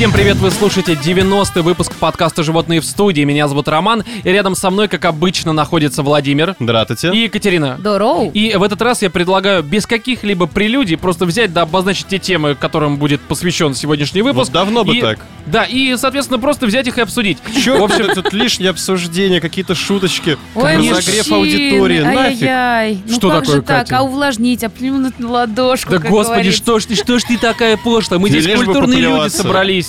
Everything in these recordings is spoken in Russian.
Всем привет, вы слушаете 90-й выпуск подкаста «Животные в студии». Меня зовут Роман, и рядом со мной, как обычно, находится Владимир Здравствуйте. и Екатерина. Здорово. И в этот раз я предлагаю без каких-либо прелюдий просто взять да обозначить те темы, которым будет посвящен сегодняшний выпуск. Вот давно бы И- так. Да, и, соответственно, просто взять их и обсудить. Чё В общем, это тут лишнее обсуждение, какие-то шуточки, Ой, разогрев аудитории, нафиг. Ну Что как такое, же так? Катя? А увлажнить, а плюнуть на ладошку, Да господи, что ж, ты- что ж ты такая пошлая? Мы здесь культурные люди поплеваться.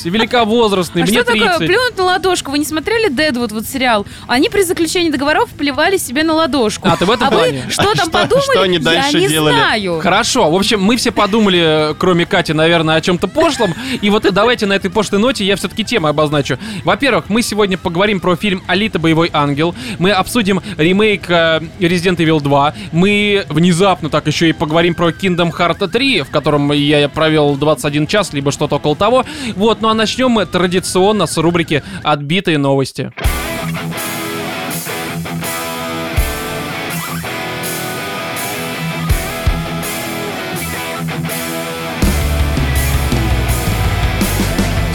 Собрались, великовозрастные, А мне что такое 30. плюнуть на ладошку? Вы не смотрели Дэдвуд, вот сериал? Они при заключении договоров плевали себе на ладошку. А, ты в этом вы плане? что А там что- подумали? что они дальше Я не делали? знаю. Хорошо, в общем, мы все подумали, кроме Кати, наверное, о чем-то пошлом. И вот давайте на этой пошлой ноте я все-таки темы обозначу. Во-первых, мы сегодня поговорим про фильм «Алита. Боевой ангел». Мы обсудим ремейк э, Resident Evil 2. Мы внезапно так еще и поговорим про Kingdom Hearts 3, в котором я провел 21 час, либо что-то около того. Вот, ну а начнем мы традиционно с рубрики «Отбитые новости».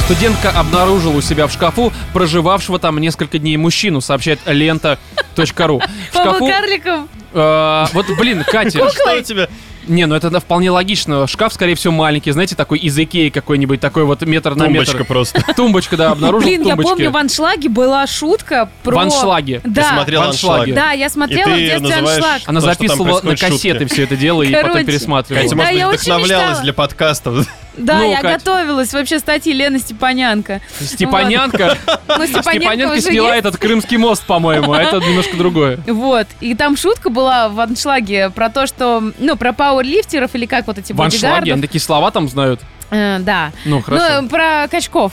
Студентка обнаружила у себя в шкафу проживавшего там несколько дней мужчину, сообщает лента.ру. В шкафу... карликом. э, вот, блин, Катя, Что у тебя? Не, ну это да, вполне логично. Шкаф, скорее всего, маленький, знаете, такой из Икеи какой-нибудь, такой вот метр на Тумбочка метр. просто. Тумбочка, да, обнаружил Блин, я помню, в аншлаге была шутка про... В аншлаге. Ты Да, смотрел в аншлаге. аншлаг. да, я смотрела И в ты детстве называешь- аншлаг. Она записывала на кассеты все это дело и потом пересматривала. Катя, Да, может я быть, очень вдохновлялась мечтала. для подкастов. Да, Ну, я Кать. готовилась. Вообще статьи Лены Степанянка. Степанянка. Ну, Степаненко Степанянка уже сняла есть. этот крымский мост, по-моему, а это немножко другое. Вот. И там шутка была в аншлаге про то, что... Ну, про пауэрлифтеров или как вот эти В аншлаге, бодигардов. они такие слова там знают. Э, да. Ну, хорошо. Ну, про качков.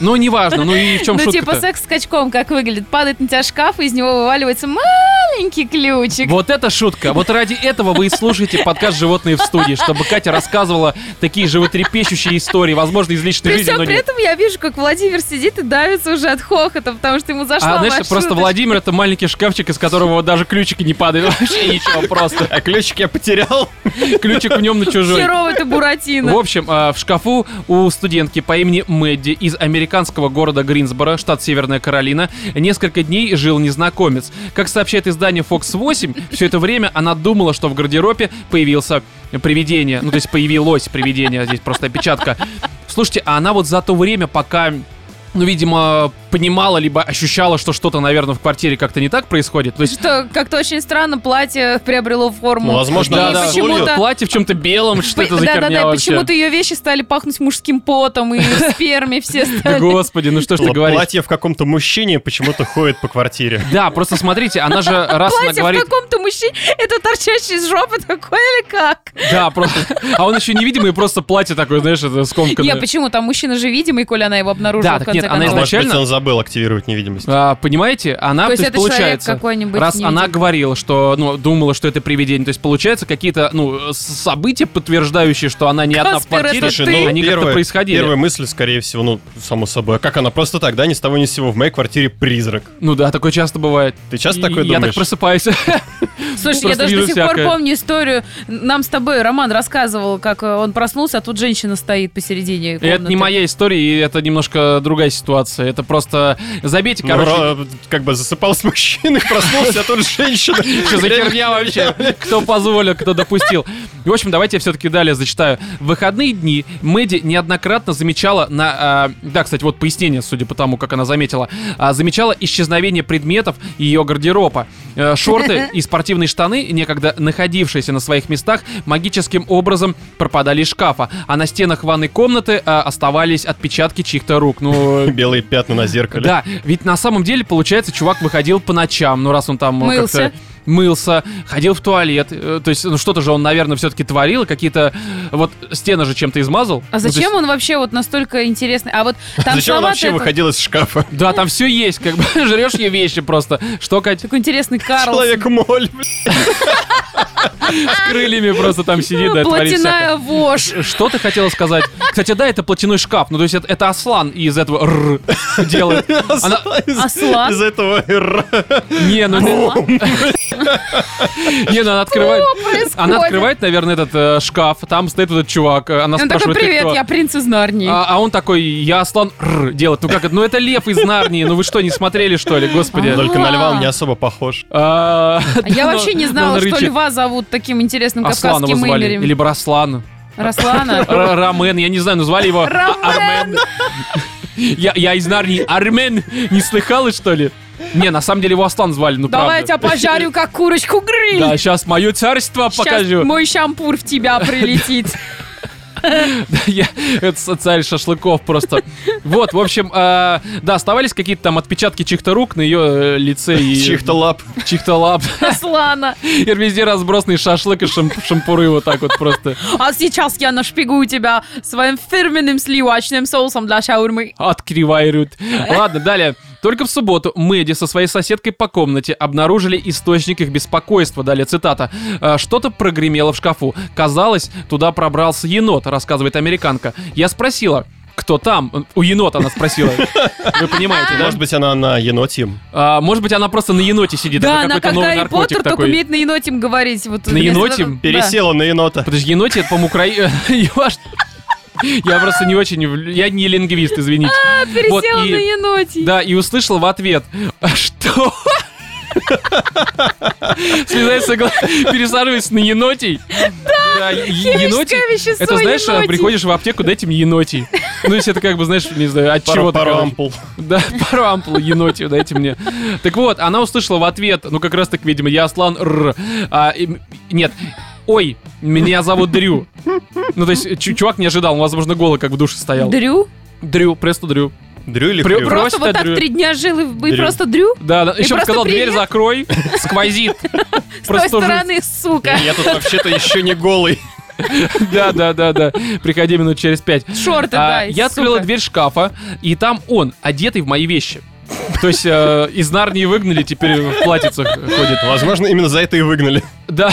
Ну, неважно, ну и в чем ну, шутка типа секс с качком, как выглядит. Падает на тебя шкаф, и из него вываливается маленький ключик. Вот это шутка. Вот ради этого вы и слушаете подкаст «Животные в студии», чтобы Катя рассказывала такие животрепещущие истории, возможно, из личной При жизни, всем но при нет. этом я вижу, как Владимир сидит и давится уже от хохота, потому что ему зашла А знаешь, просто шуточка. Владимир это маленький шкафчик, из которого вот даже ключики не падают. Вообще ничего просто. А ключик я потерял. Ключик в нем на чужой. Херовый ты Буратино. В общем, а, в шкафу у студентки по имени Мэдди из американского города Гринсборо, штат Северная Каролина, несколько дней жил незнакомец. Как сообщает издание Fox 8, все это время она думала, что в гардеробе появился привидение. Ну, то есть появилось привидение, здесь просто опечатка. Слушайте, а она вот за то время, пока ну, видимо, понимала, либо ощущала, что что-то, наверное, в квартире как-то не так происходит. То есть Что как-то очень странно платье приобрело форму. Ну, возможно, да, да, почему-то... платье в чем-то белом, что это за да, да, херня да, вообще? почему-то ее вещи стали пахнуть мужским потом и сперме все стали. господи, ну что ж ты говоришь? Платье в каком-то мужчине почему-то ходит по квартире. Да, просто смотрите, она же раз она Платье говорит... в каком-то мужчине, это торчащий из жопы такое или как? Да, просто... А он еще невидимый, просто платье такое, знаешь, это скомканное. Не, почему? Там мужчина же видимый, коли она его обнаружила Да, в так конце нет, она А изначально- забыл активировать невидимость. А, понимаете, она, То есть это человек получается, раз невидимый. она говорила, что, ну, думала, что это привидение, то есть получается какие-то, ну, события, подтверждающие, что она не одна в Каспер, квартире, это ты? они как-то первая- происходили. Первая мысль, скорее всего, ну, само собой. А как она просто так, да, ни с того ни с сего, в моей квартире призрак. Ну да, такое часто бывает. Ты часто И такое Я так думаешь? просыпаюсь. Слушай, я даже до сих пор помню историю. Нам с тобой Роман рассказывал, как э, он проснулся, а тут женщина стоит посередине комнаты. Это не моя история, и это немножко другая ситуация. Это просто... Забейте, Ну, короче... ро- как бы засыпал с мужчиной, проснулся, а тут женщина. Что за херня вообще? Кто позволил, кто допустил? В общем, давайте я все-таки далее зачитаю. В выходные дни Мэдди неоднократно замечала на... а, да, кстати, вот пояснение, судя по тому, как она заметила. а, замечала исчезновение предметов ее гардероба. Э, шорты и спортивные штаны, некогда находившиеся на своих местах, магическим образом пропадали из шкафа. А на стенах ванной комнаты а, оставались отпечатки чьих-то рук. Ну, Белые пятна на зеркале. Да, ведь на самом деле, получается, чувак выходил по ночам, ну раз он там э, Мылся. как-то мылся, ходил в туалет, э, то есть ну, что-то же он, наверное, все-таки творил, какие-то вот стены же чем-то измазал. А Ну, зачем есть- он вообще вот настолько интересный? А вот там Зачем он вообще выходил из шкафа? Да, там все есть, как бы жрешь ее вещи просто. Что, Кать, Такой интересный Карл. Человек-моль, с крыльями просто там сидит, да, творит Платяная вошь. Что ты хотела сказать? Кстати, да, это платяной шкаф. Ну, то есть это, это Аслан из этого «р» делает. Она- Из- Аслан? Из этого «р». Не, ну... Не, ну она открывает... Она открывает, наверное, этот э, шкаф, там стоит этот чувак, э, она Он такой, спрашивает, «Ты привет, кто?» я принц из Нарнии. А, а он такой, я Аслан делает. Ну как это? Ну это лев из Нарнии. Ну вы что, не смотрели, что ли? Господи. Только на льва он А. не особо похож. А, А я но- вообще не но знала, что льва зовут таким интересным кавказским именем. Или Браслан. Раслана. Рамен, я не знаю, назвали его Рамен. Я, я из Нарнии. Армен. Не слыхала, что ли? Не, на самом деле его Аслан звали, ну Давай я правда. тебя пожарю, как курочку гриль. Да, сейчас мое царство Сейчас покажу. мой шампур в тебя прилетит. Я- Это царь шашлыков просто. Вот, в общем, э, да, оставались какие-то там отпечатки чьих-то рук на ее э, лице и Чьих-то лап. чьих-то лап. Аслана. И везде разбросанный шашлык и шамп- шампуры вот так вот просто А сейчас я нашпигую тебя своим фирменным сливочным соусом для шаурмы. откривают. Ладно, далее. Только в субботу Мэдди со своей соседкой по комнате обнаружили источник их беспокойства. Далее цитата. «Э, Что-то прогремело в шкафу. Казалось, туда пробрался енот, рассказывает американка. Я спросила, кто там? У енота она спросила. Вы понимаете, да? Может быть, она на еноте. А, может быть, она просто на еноте сидит. Да, она как Гарри Поттер, только такой. умеет на енотим говорить. Вот На вместо енотим? того- Да. Пересела на енота. Подожди, еноте, это, по-моему, укра... Я просто не очень... Я не лингвист, извините. А, Вот, пересела и- на енотий. Да, и услышал в ответ, «А что? Слезает пересаживается на енотий. Да, е- енотий. вещество Это, знаешь, енотий. приходишь в аптеку, дайте мне енотий. Ну, то есть это как бы, знаешь, не знаю, от Пару, чего пару ампул. Да, пару ампул енотию дайте мне. Так вот, она услышала в ответ, ну как раз так, видимо, я Аслан Р. А, и- нет, ой, меня зовут Дрю. Ну, то есть чу- чувак не ожидал, он, возможно, голый как в душе стоял. Дрю? Дрю, просто Дрю. Дрю или Прю- Хрю? Просто Просто вот так Дрю. три дня жил и и Дрю. просто Дрю? Да, да. Еще просто сказал, дверь привет. закрой, сквозит. С той стороны, сука. Я тут вообще-то еще не голый. Да, да, да, да. Приходи минут через пять. Шорты А, дай, я открыла дверь шкафа, и там он, одетый в мои вещи. То есть э, из Нарнии выгнали, теперь в платьицах ходит. Возможно, именно за это и выгнали. Да.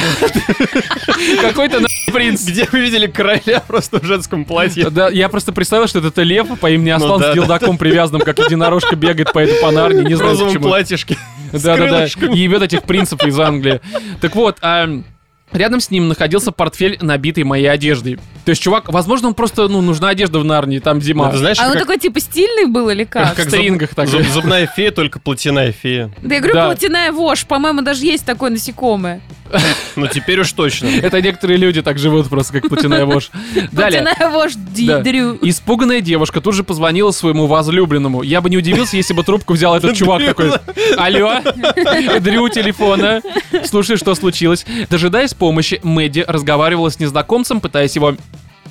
Какой-то на- принц. Где вы видели короля просто в женском платье? Да, я просто представил, что это лев по имени Аслан Ну да, с дилдаком привязанным, как единорожка бегает по этой по Нарнии, не В знаю почему. платьишке. с Да, да, да. крылышками. Ебет этих принцев из Англии. Так вот, а, Рядом с ним находился портфель, набитый моей одеждой. То есть, чувак, возможно, он просто, ну, нужна одежда в Нарнии, там зима. Это знаешь, А он как, такой типа стильный был или как? Как в зуб- стрингах так. зуб- зубная фея, только платяная фея. Да я говорю, Да. плотяная вошь, по-моему, даже есть такое насекомое. Ну, теперь уж точно. Это некоторые люди так живут просто, как платяная вошь. Далее. Плотяная вошь, ди- Да. дрю. Испуганная девушка тут же позвонила своему возлюбленному. Я бы не удивился, если бы трубку взял этот чувак такой. Алло, Дрю у телефона. Слушай, что случилось? Дожидаясь помощи, Мэдди разговаривала с незнакомцем, пытаясь его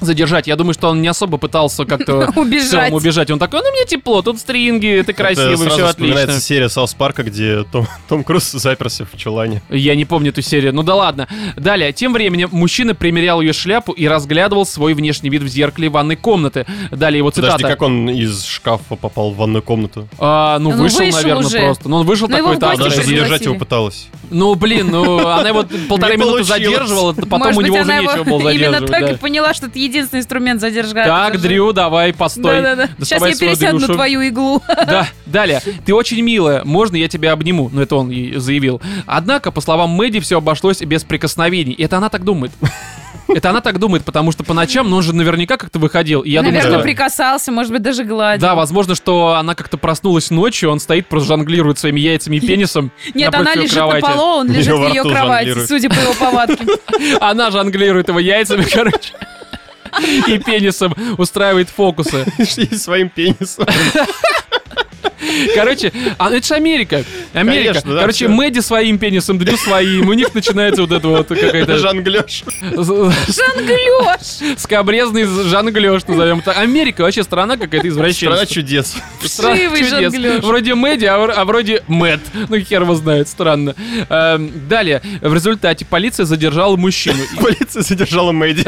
задержать. Я думаю, что он не особо пытался как-то Убежать. убежать. Он такой, ну мне тепло, тут стринги, ты Это красивый, сразу все отлично. серия Саус Парка, где Том, Том Круз заперся в чулане. Я не помню эту серию, ну да ладно. Далее, тем временем мужчина примерял ее шляпу и разглядывал свой внешний вид в зеркале ванной комнаты. Далее его цитата. Подожди, как он из шкафа попал в ванную комнату? А, ну, Ну, вышел, вышел наверное, уже. просто. Ну, он вышел такой, его в так, гости Она же даже- задержать его пыталась. Ну, блин, ну, она его полторы минуты задерживала, потом Может у него уже нечего было Именно задерживать. так и поняла, что это единственный инструмент задержать. Так, Дрю, давай, постой. Да-да-да. Сейчас я пересяду на твою иглу. Да, далее. Ты очень милая, можно я тебя обниму? Ну, это он ей заявил. Однако, по словам Мэдди, все обошлось без прикосновений. И это она так думает. Это она так думает, потому что по ночам, ну, он же наверняка как-то выходил. И я думаю, Наверное, что... прикасался, может быть, даже гладил. Да, возможно, что она как-то проснулась ночью, он стоит, просто жонглирует своими яйцами и пенисом Нет, она лежит кровати. на полу, он лежит в ее кровати, жонглирует. судя по его повадке. Она жонглирует его яйцами, короче. И пенисом устраивает фокусы. И своим пенисом. Короче, а, это же Америка. Америка. Конечно, да, Короче, всё. Мэдди своим пенисом, Дрю своим. У них начинается вот это вот какая-то Жонглёж. Жонглёж! скобрезный жонглёж, назовем так. Америка вообще страна какая-то Страна извращенная. чудес. Вшивый жонглёж. Вроде Мэдди, а, а вроде Мэтт. Ну, хер его знает, странно. Эм, далее, в результате полиция задержала мужчину. Полиция задержала Мэдди.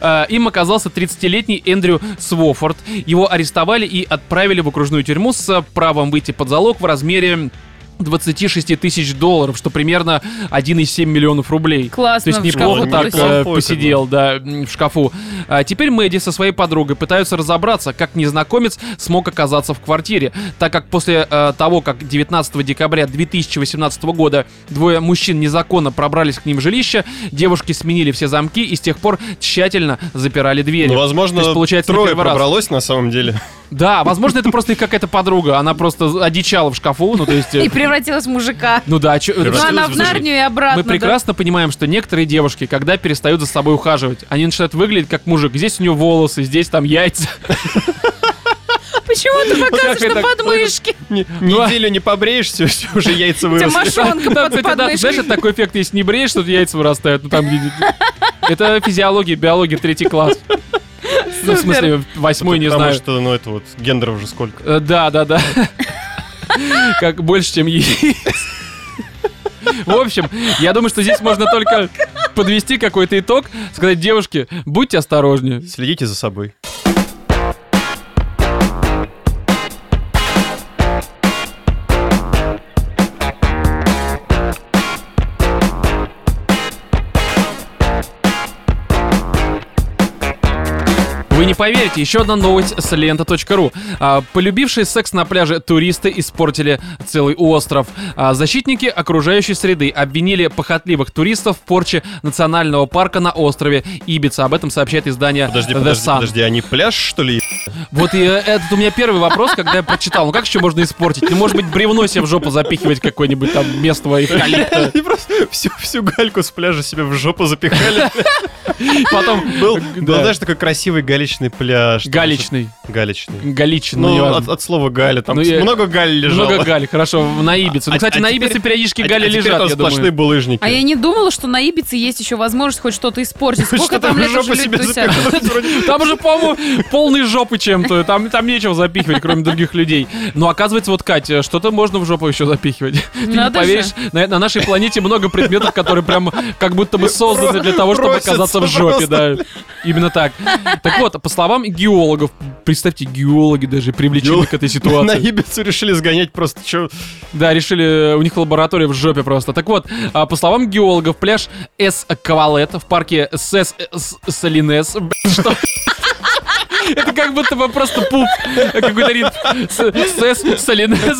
Э, Им оказался 30-летний Эндрю Свофорд. Его арестовали и отправили в окружную тюрьму с правом выйти под залог в размере 26 тысяч долларов, что примерно 1,7 миллионов рублей. Классно, То есть шкафу неплохо так э, посидел, да, в шкафу. А теперь Мэдди со своей подругой пытаются разобраться, как незнакомец смог оказаться в квартире, так как после э, того, как 19 декабря 2018 года двое мужчин незаконно пробрались к ним в жилище, девушки сменили все замки и с тех пор тщательно запирали двери. Ну, То возможно, есть, получается, трое первый раз. пробралось на самом деле. Да, возможно, это просто их какая-то подруга, она просто одичала в шкафу, ну то есть... э, И превратилась в мужика. Ну да, чё- Ну, она в Нарнию и обратно. мы да. прекрасно понимаем, что некоторые девушки, когда перестают за собой ухаживать, они начинают выглядеть как мужик. Здесь у него волосы, здесь там яйца. Почему ты показываешь это- на подмышке? Не- Ну, а- Неделю не побреешься, все, уже яйца выросли. мошонка Да, под знаешь, такой эффект, если не бреешь, что яйца вырастают. Ну, там Это физиология, биология, третий класс. Ну, в смысле, восьмой, не Потому знаю. что, ну, это вот, гендеров уже сколько. Э, Да, да, да. Как больше, чем яиц. В общем, я думаю, что здесь можно только подвести какой-то итог, сказать, девушки, будьте осторожнее. Следите за собой. Поверите, еще одна новость с лента.ру. А, Полюбившие секс на пляже туристы испортили целый остров. А, Защитники окружающей среды обвинили похотливых туристов в порче национального парка на острове Ибица. Об этом сообщает издание Подожди, The подожди, Sun. подожди, они пляж, что ли? Вот и э, этот у меня первый вопрос, когда я прочитал. Ну как еще можно испортить? Ну, может быть, бревно себе в жопу запихивать какое-нибудь там местного эвкалипта. Всю, всю гальку с пляжа себе в жопу запихали. Потом Был, знаешь, такой красивый галечный пляж. Галечный. Галичин, ну, Ну, неважно. от, слова галя, там Ну, много галь лежало. Много галь, хорошо, на Ибице. Ну, А- кстати, а на Ибице периодически А- гали лежат, я сплошные булыжники. А я не думала, что на Ибице есть еще возможность хоть что-то испортить. Сколько там лет уже люди. Там уже, по-моему, полные жопы чем-то. Там, там нечего запихивать, кроме других людей. Но оказывается, вот, Катя, что-то можно в жопу еще запихивать. Ты не поверишь, на, на нашей планете много предметов, которые прям как будто бы созданы для того, чтобы оказаться в жопе, да. Именно так. Так вот, по словам геологов, представьте, геологи даже привлечены к этой На ситуации. Ибицу решили сгонять просто что. Да, решили, у них лаборатория в жопе просто. Так вот, а, по словам геологов, пляж С. Кавалет в парке Сес Салинес. Что? Это как будто бы просто пуп. Какой-то ритм. Сес Салинес.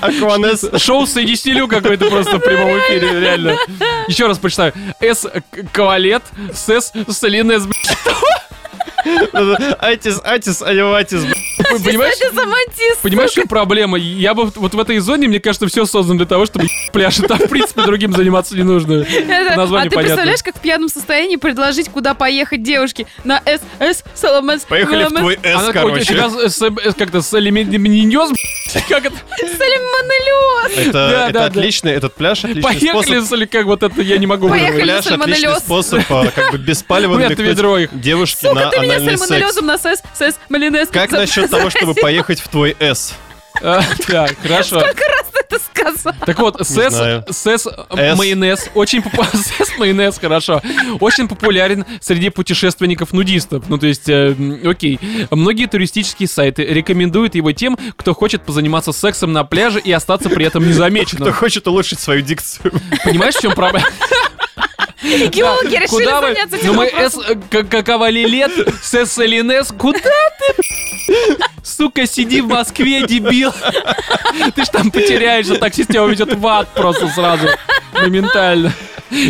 Акванес. Шоу с Эдиснилю какой-то просто в прямом эфире, реально. Еще раз прочитаю. С. Кавалет, Сес Салинес. Атис, атис, аеватис. Понимаешь? Понимаешь, в чем проблема? Я бы вот в этой зоне, мне кажется, все создано для того, чтобы пляж. И там, в принципе, другим заниматься не нужно. Это- Название а ты понятно. представляешь, как в пьяном состоянии предложить, куда поехать девушке? На СС Соломес. Поехали в твой С, Она короче. как-то с алюминиоз, как это? Сальмонеллез. Это, Да, это да, да. отличный, этот пляж отличный Поехали, способ. или как вот это, я не могу Поехали. Пляж отличный способ а, как бы без палева Нет, ведро их. девушке Сука, на ты меня сальмонеллезом на СС, СС, малинез. Как насчет того, чтобы поехать в твой С? Так, хорошо. Сколько раз ты это сказал? Так вот, сэс, знаю. сэс С. майонез, очень сэс майонез, хорошо, очень популярен среди путешественников-нудистов. Ну, то есть, э, окей. Многие туристические сайты рекомендуют его тем, кто хочет позаниматься сексом на пляже и остаться при этом Кто незамеченным. хочет улучшить свою дикцию. Понимаешь, в чем проблема? Геологи решили заняться этим вопросом. Какова лет, сэс Элинес, куда ты? Сука, сиди в Москве, дебил. Ты ж там потеряешься, таксист тебя уведет в ад просто сразу. Моментально.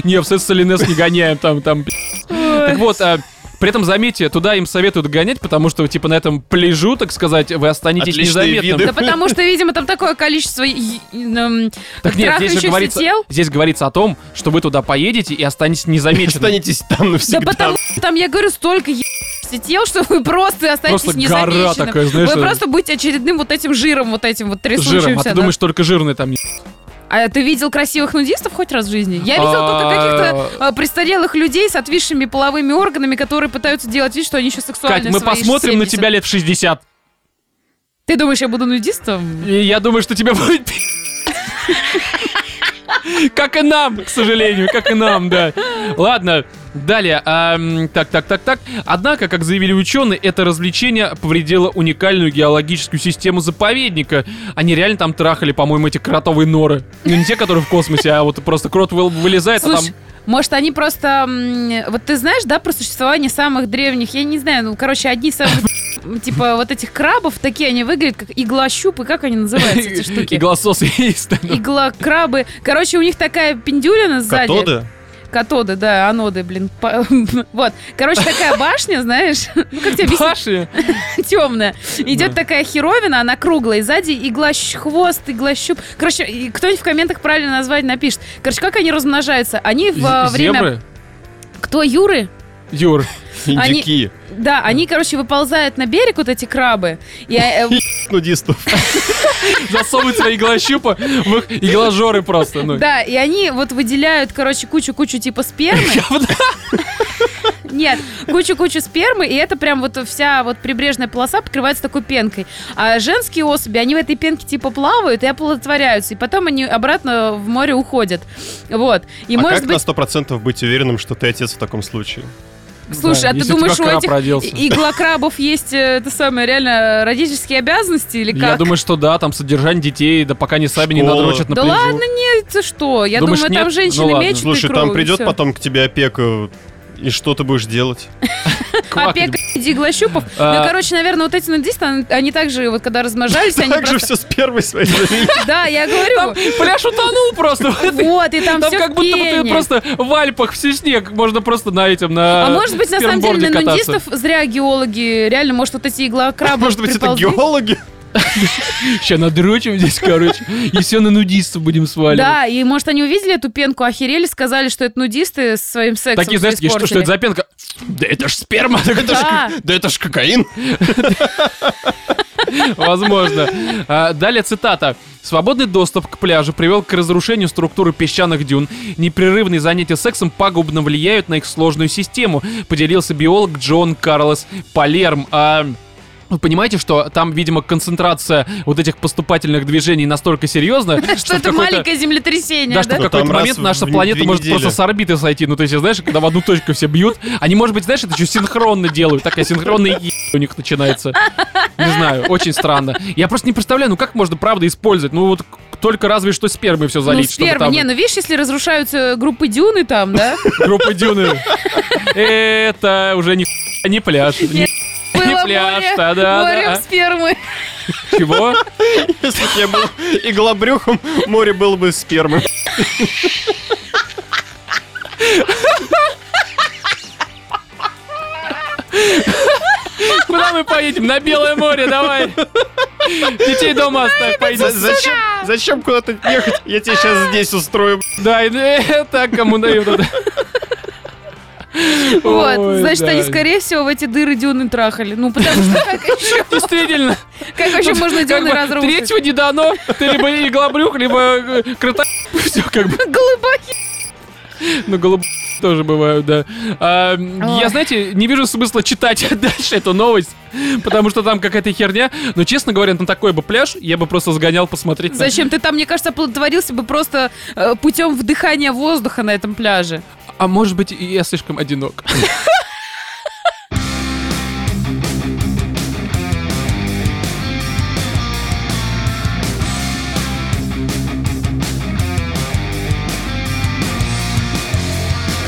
Не, в Элинес не гоняем, там, там. Так вот, а, при этом, заметьте, туда им советуют гонять, потому что, типа, на этом пляжу, так сказать, вы останетесь Отличные незаметным. виды. Да потому что, видимо, там такое количество Так нет, здесь же говорится, тел. здесь говорится о том, что вы туда поедете и останетесь незамеченным. Останетесь там Да навсегда. потому что там, я говорю, столько тел, что вы просто останетесь Просто гора незамеченным. такая, знаешь, Вы э, просто будете очередным вот этим жиром, вот этим вот трясущимся. жиром. А ты да. думаешь, только жирный там А ты видел красивых нудистов хоть раз в жизни? Я видел только А, каких-то а, престарелых людей с отвисшими половыми органами, которые пытаются делать вид, что они еще сексуальны Кать, мы посмотрим на 70. тебя лет в 60. Ты думаешь, я буду нудистом? Я думаю, что тебя будет... Как и нам, к сожалению, как и нам, да. Ладно, Далее, ам, так, так, так, так. Однако, как заявили ученые, это развлечение повредило уникальную геологическую систему заповедника. Они реально там трахали, по-моему, эти кротовые норы. Ну, не те, которые в космосе, а вот просто крот вы- вылезает, а там... Слушай, может, они просто... Вот ты знаешь, да, про существование самых древних, я не знаю, ну, короче, одни из самых... Типа вот этих крабов, такие они выглядят, как иглощупы, как они называются, эти штуки? Иглосос есть. ну. Иглокрабы. Короче, у них такая пендюлина сзади. Катоды? Катоды, да, аноды, блин. По- Вот. Короче, такая башня, знаешь, ну как тебе объяснить? Темная. Идет такая херовина, она круглая, и сзади иглощ хвост, иглощуп. Короче, и кто-нибудь в комментах правильно назвать напишет. Короче, как они размножаются? Они в а, время... Кто, Юры? Юр. Индюки. Да, они, короче, выползают на берег, вот эти крабы. И, э, Нудистов. Засовывают свои иглощупы в их игложоры просто. Ну. да, и они вот выделяют, короче, кучу-кучу типа спермы. Нет, кучу-кучу спермы, и это прям вот вся вот прибрежная полоса покрывается такой пенкой. А женские особи, они в этой пенке типа плавают и оплодотворяются, и потом они обратно в море уходят. Вот. И а может как быть... на сто процентов быть уверенным, что ты отец в таком случае? Слушай, Да, а ты у думаешь, у этих иглокрабов есть э, это самое, реально, родительские обязанности или как? Я думаю, что да, там содержание детей, да пока не сами не надрочат на Да пляжу. ладно, нет, ты что? Я Думаешь, думаю, там нет? женщины Ну ладно. мечут и Слушай, там придет потом к тебе опека, и что ты будешь делать? Опека иглощупов. А. Ну, короче, наверное, вот эти нудисты, они- также, вот когда размножались, они Так же все с первой своей. Да, я Там говорю. пляж утонул просто. Вот, и там, Там все как будто бы ты просто в Альпах, все снег, можно просто на этом, на А может быть, на самом деле, на нудистов зря геологи, реально, может, вот эти иглокрабы Может быть, это геологи? Сейчас надрочим здесь, короче, и все на нудистов будем сваливать. Да, и может они увидели эту пенку, охерели, сказали, что это нудисты со своим сексом Такие, знаешь, что, что это за пенка? Да это ж сперма. Да это ж кокаин. Возможно. А, Далее цитата. Свободный доступ к пляжу привел к разрушению структуры песчаных дюн. Непрерывные занятия сексом пагубно влияют на их сложную систему, поделился биолог Джон Карлос Палерм. А, Вы понимаете, что там, видимо, концентрация вот этих поступательных движений настолько серьезная, Что это маленькое землетрясение, Да, что да? в Ну, какой-то момент наша планета может просто с орбиты сойти. Ну, то есть, знаешь, когда в одну точку все бьют. Они, может быть, знаешь, это еще синхронно делают. Такая синхронная у них начинается. Не знаю, очень странно. Я просто не представляю, ну как можно правда использовать? Ну вот только разве что спермой все Ну, залить, чтобы сперма. там Не, ну видишь, если разрушаются группы дюны там, да? группа дюны. Это уже не не пляж. Не Было пляж, море, да-да, море да. спермы. Чего? Если бы я был иглобрюхом, море было бы спермы. Куда мы поедем? На Белое море, давай. Детей дома оставь, поедем. Зачем, зачем куда-то ехать? Я тебе сейчас здесь устрою. Да, и это кому дают. Вот, Ой, значит, да. они, скорее всего, в эти дыры дюны трахали. Ну, потому что как еще, Действительно. как еще можно Как дюны разрушить? Третьего не дано. Ты либо иглобрюх, либо э, крота... Все как бы. Голубахи. Ну, голуб тоже бывают, да. А, я, знаете, не вижу смысла читать дальше эту новость, потому что там какая-то херня. Но, честно говоря, на такой бы пляж я бы просто сгонял посмотреть. на- Зачем? Ты там, мне кажется, оплодотворился бы просто э, путем вдыхания воздуха на этом пляже. А может быть, я слишком одинок.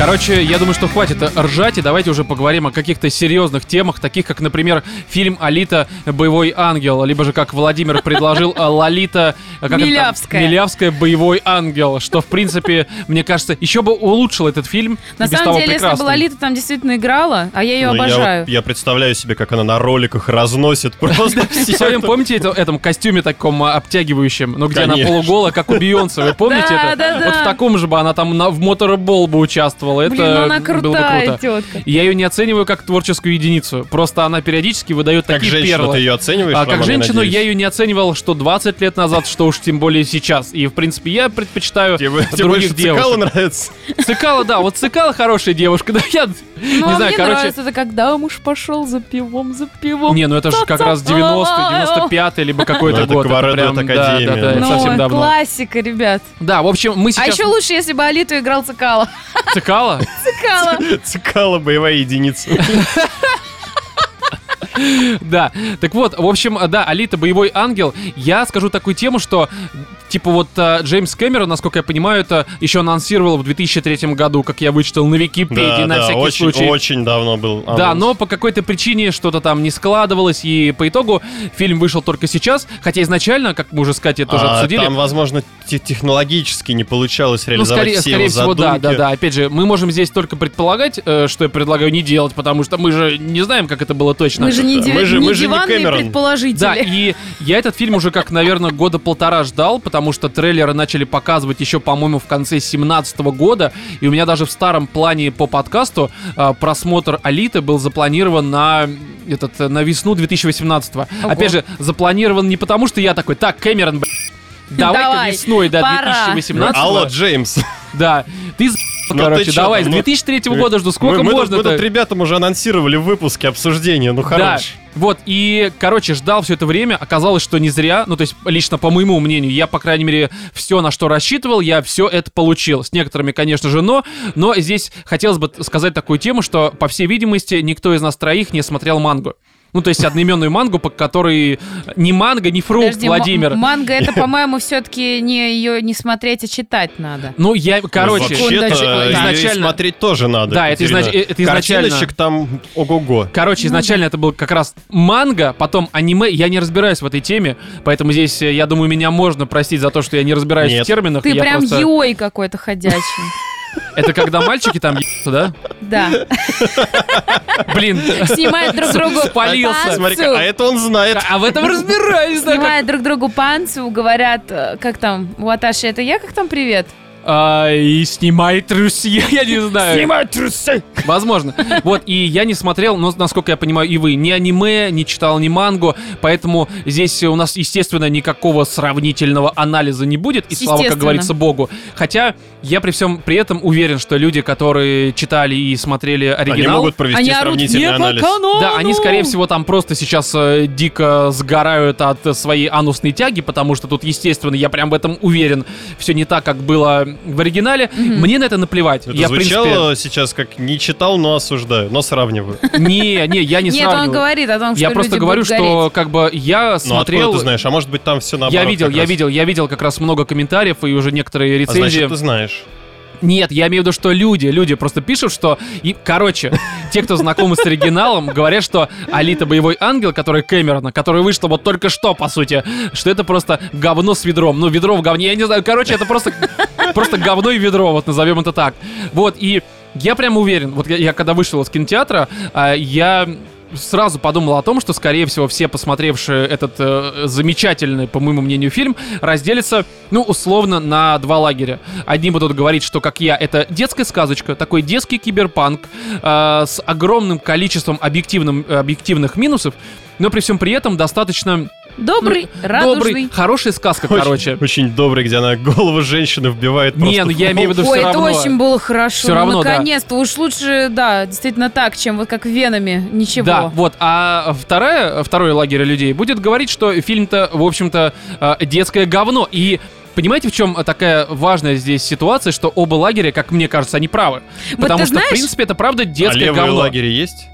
Короче, я думаю, что хватит ржать, и давайте уже поговорим о каких-то серьезных темах, таких как, например, фильм «Алита. Боевой ангел», либо же, как Владимир предложил, «Лолита...» как это там? Милявская. «Милявская. Боевой ангел», что, в принципе, мне кажется, еще бы улучшил этот фильм. На самом того деле, если бы. Лолита там действительно играла, а я ее Ну, я обожаю. вот- Я представляю себе, как она на роликах разносит просто В своем, помните, это, этом костюме таком обтягивающем, ну где она Конечно. полуголая, как у Бейонсе, вы помните это? да, да. Вот в таком же бы она там в моторбол бы участвовала, это Блин, ну она было бы крутая круто. тетка. Я ее не оцениваю как творческую единицу, просто она периодически выдает Как такие женщину перлы. ты ее оцениваешь, А Роман, как я женщину надеюсь? я ее не оценивал, что 20 лет назад, что уж тем более сейчас. И, в принципе, я предпочитаю Тебе, тебе других больше Цикало девушек. нравится? Цикала, да, вот Цикала хорошая девушка, да, я Ну, Не а знаю, мне короче- нравится, это когда муж пошел за пивом, за пивом. Не, ну это же как раз 90 95 либо какой-то Ну, это год. Кваредот прям, да, Академия, да, да, это Ну, совсем давно. классика, ребят. Да, в общем, мы А сейчас... еще лучше, если бы Алиту играл Цикало. Цикало? Цикало. Цикала боевая единица. Да. Так вот, в общем, да, Алита боевой ангел. Я скажу такую тему, что типа вот э, Джеймс Кэмерон, насколько я понимаю, это еще анонсировал в 2003 году, как я вычитал на Википедии Да, на да, всякий очень, случай. очень давно был. Да, анонс. но по какой-то причине что-то там не складывалось, и по итогу фильм вышел только сейчас, хотя изначально, как мы уже с Катей тоже А, обсудили, Там, возможно, те- технологически не получалось ну, реализовать скорее, все скорее его всего, да, задумки. да, да. Опять же, мы можем здесь только предполагать, э, что я предлагаю не делать, потому что мы же не знаем, как это было точно. Мы же не, Мы диви- же- не мы же не диванные Кэмерон. предположители. Да, и я этот фильм уже как, наверное, года полтора ждал, потому что трейлеры начали показывать еще, по-моему, в конце 17 года, и у меня даже в старом плане по подкасту а, просмотр Алиты был запланирован на этот на весну 2018 Ого. Опять же, запланирован не потому, что я такой, так, Кэмерон, б***ь, давай-ка Давай, весной, да, пора». 2018 Алло, Джеймс. Да, ты Ну короче, чё давай, с ну, 2003 года жду, сколько мы, мы тут- можно мы тут ребятам уже анонсировали в выпуске обсуждения, ну Да, хорош. вот, и, короче, ждал все это время, оказалось, что не зря, ну, то есть, лично по моему мнению, я, по крайней мере, все, на что рассчитывал, я все это получил. С некоторыми, конечно же, но, но здесь хотелось бы сказать такую тему, что, по всей видимости, никто из нас троих не смотрел мангу. Ну, то есть одноименную мангу, по которой ни манга, ни фрукт, Подожди, Владимир. м- манга это, по-моему, все-таки не ее не смотреть, а читать надо. Ну, я, короче, Ну, Вообще-то изначально... смотреть тоже надо. Да, это изнач- это изначально- Картиночек там ого-го. Короче, изначально это был как раз манга, потом аниме. Я не разбираюсь в этой теме, поэтому здесь, э, я думаю, меня можно простить за то, что я не разбираюсь Нет. в терминах. Ты прям просто- йой какой-то ходячий. Это когда мальчики там ебутся, да? Да. Блин. Снимают друг другу Спалился. Смотри-ка, а это он знает. А в этом разбираюсь, Снимают друг другу панцу, говорят, э, как там, Ваташи, это я, как там привет? А, и снимай трусы, я не знаю. трусы! Возможно. Вот, и я не смотрел, но, насколько я понимаю, и вы, ни аниме, не читал ни мангу, поэтому здесь у нас, естественно, никакого сравнительного анализа не будет, и слава, как говорится, Богу. Хотя я при всем при этом уверен, что люди, которые читали и смотрели Они оригинал, могут провести Они орут сравнительный по анализ. канону. да, они, скорее всего, там просто сейчас э, дико сгорают от э, своей анусной тяги, потому что тут, естественно, я прям в этом уверен, все не так, как было в оригинале. Мне на это наплевать. Это я, в принципе, звучало сейчас как не читал, но осуждаю, но сравниваю. не, не, я не Нет, он сравниваю. говорит о том, что Я просто говорю, что как бы я Ну смотрел. откуда ты знаешь? А может быть там все наоборот Я видел, я видел, я видел как раз много комментариев и уже некоторые А рецензии. значит, ты знаешь. Нет, я имею в виду, что люди, люди просто пишут, что... И, короче, те, кто знакомы с оригиналом, говорят, что Алита Боевой Ангел, который Кэмерона, который вышла вот только что, по сути, что это просто говно с ведром. Ну, ведро в говне, я не знаю. Короче, это просто, просто говно и ведро, вот назовем это так. Вот, и я прям уверен, вот я, я когда вышел из кинотеатра, а, я сразу подумал о том, что, скорее всего, все посмотревшие этот э, замечательный, по моему мнению, фильм разделятся, ну, условно, на два лагеря. Одни будут говорить, что, как я, это детская сказочка, такой детский киберпанк э, с огромным количеством объективным, э, объективных минусов, но при всем при этом достаточно Добрый, ну, радужный. добрый, хорошая сказка, Очень- короче. Очень добрый, где она голову женщины вбивает Не, просто ну в я имею в виду Ой, все это равно. очень было хорошо. Всё Ну, равно, да. Наконец-то. Уж лучше, да, действительно так, чем вот как венами. Ничего. Да, вот. А вторая, второй лагерь людей будет говорить, что фильм-то, в общем-то, э, детское говно. И Понимаете, в чем такая важная здесь ситуация, что оба лагеря, как мне кажется, они правы. Вот Потому что, знаешь- в принципе, это правда А детское левые говно. лагеря есть?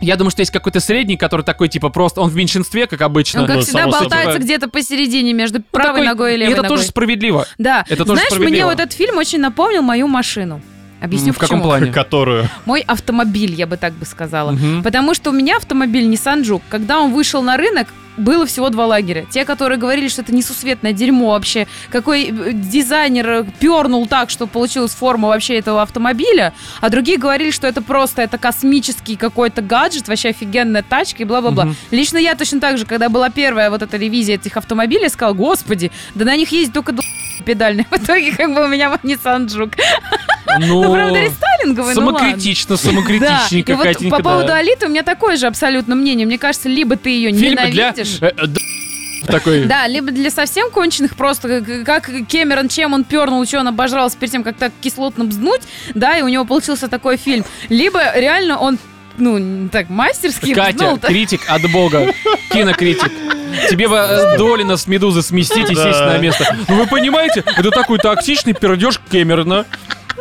Я думаю, что есть какой-то средний, который такой, типа, просто он в меньшинстве, как обычно. Он, как Ну, всегда, собой. болтается где-то посередине между Ну, правой такой- ногой и И левой это ногой. тоже справедливо. Да. это тоже Знаешь, мне справедливо. вот этот фильм очень напомнил мою машину. Объясню, в каком почему. плане? Которую. Мой автомобиль, я бы так бы сказала. Мгм. Потому что у меня автомобиль Nissan Juke. Когда он вышел на рынок, было всего два лагеря. Те, которые говорили, что это несусветное дерьмо вообще, какой э, дизайнер э, пернул так, что получилась форма вообще этого автомобиля, а другие говорили, что это просто это космический какой-то гаджет, вообще офигенная тачка и бла-бла-бла. Мгм. Лично я точно так же, когда была первая вот эта ревизия этих автомобилей, сказала, господи, да на них есть только педальные. В итоге как бы у меня Nissan Juke. Ну, Ну, правда, рестайлинговый, ну самокритично, Да, самокритичненько, и вот по да. поводу Алиты у меня такое же абсолютно мнение. Мне кажется, либо ты ее Фильмы ненавидишь. э, э, да, Такой... Да, либо для совсем конченых просто, как- Кэмерон, чем он пернул, что он обожрался перед тем, как так кислотно бзнуть, да, и у него получился такой фильм. Либо реально он, ну, так, мастерски Катя, бзнул-то. критик от бога, кинокритик. Тебе бы Долина с Медузы сместить и сесть на место. Ну вы понимаете, это такой токсичный пердеж Кэмерона.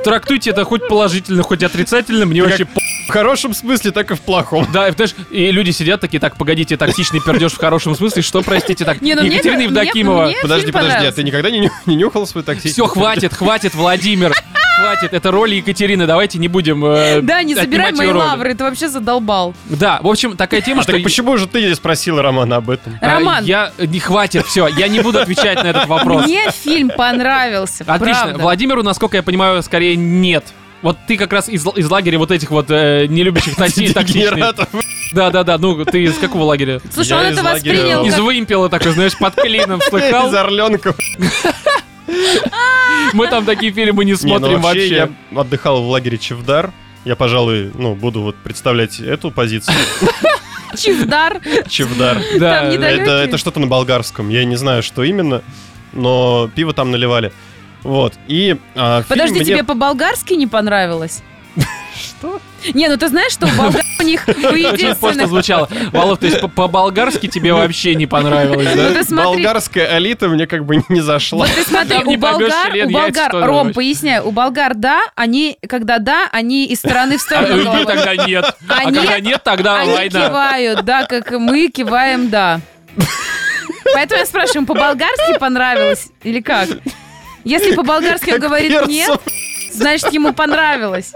Трактуйте это хоть положительно, хоть отрицательно, мне вообще. В хорошем смысле, так и в плохом. Да, и, знаешь, и люди сидят такие, так, погодите, токсичный пердеж в хорошем смысле, что, простите, так, Не, ну мне- Екатерина мне- Евдокимова. мне- Подожди, фильм подожди, а ты никогда не, ню- не нюхал свой такси? Все, хватит, хватит, Владимир. Хватит, это роль Екатерины, давайте не будем э, Да, не забирай мои лавры, ты вообще задолбал. Да, в общем, такая тема, А что... так почему же ты не спросила Романа об этом? А, Роман. Я... Не хватит, все, я не буду отвечать на этот вопрос. Мне фильм понравился, Отлично. правда. Владимиру, насколько я понимаю, скорее нет. Вот ты как раз из, из лагеря вот этих вот э, нелюбящих такси- токсичных. Да, да, да. Ну, ты из какого лагеря? Слушай, Я он из это лагеря- воспринял Из как... вымпела такой, знаешь, под клином слыхал. Из Орленков. Мы там такие фильмы не Не, ну смотрим вообще. я отдыхал в лагере Чевдар. Я, пожалуй, ну, буду вот представлять эту позицию. Чивдар. Чевдар. Да. Это, это что-то на болгарском. Я не знаю, что именно, но пиво там наливали. Вот. И а, Подожди, мне- тебе по-болгарски не понравилось? Что? Не, ну ты знаешь, что у болгар у них Очень просто единственных... звучало. Валов, то есть по- по-болгарски тебе вообще не понравилось, Ну да? смотри, Болгарская элита мне как бы не зашла. вот ты смотри, у болгар, у болгар, Ром, поясняю, у болгар да, они, когда да, они из стороны в А сторону головой. тогда нет. А Они- когда нет, тогда Они война. кивают, да, как мы киваем, да. Поэтому я спрашиваю, по-болгарски понравилось или как? Если по-болгарски он говорит нет, значит ему понравилось.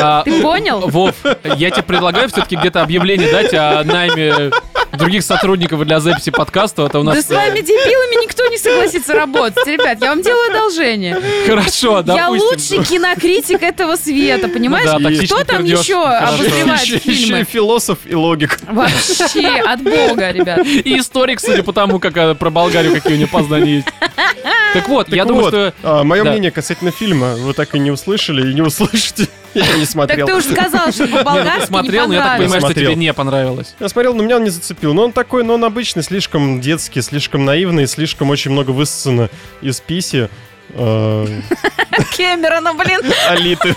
А, Ты понял? Вов, я тебе предлагаю все-таки где-то объявление дать о найме других сотрудников для записи подкаста. Это у нас... Да с вами дебилами никто не согласится работать. Ребят, я вам делаю одолжение. Хорошо, Я допустим. лучший кинокритик этого света, понимаешь? Ну да, Кто там пердёж. еще Хорошо. обозревает Еще, еще и фильмы? философ и логик. Вообще, от бога, ребят. И историк, судя по тому, как э, про Болгарию какие у него познания есть. Так вот, я Так думаю, вот, что... а, мое да. мнение касательно фильма вы так и не услышали и не услышите. Я не Так смотрел. ты уж сказал, что Не, ну по-болгарски ты смотрел, но не я так понравилось. понимаю, что тебе не понравилось. Я смотрел, но меня он не зацепил. Но он такой, но он обычный, слишком детский, слишком наивный, слишком очень много высосано из писи. э, Кэмерона, блин. Алиты.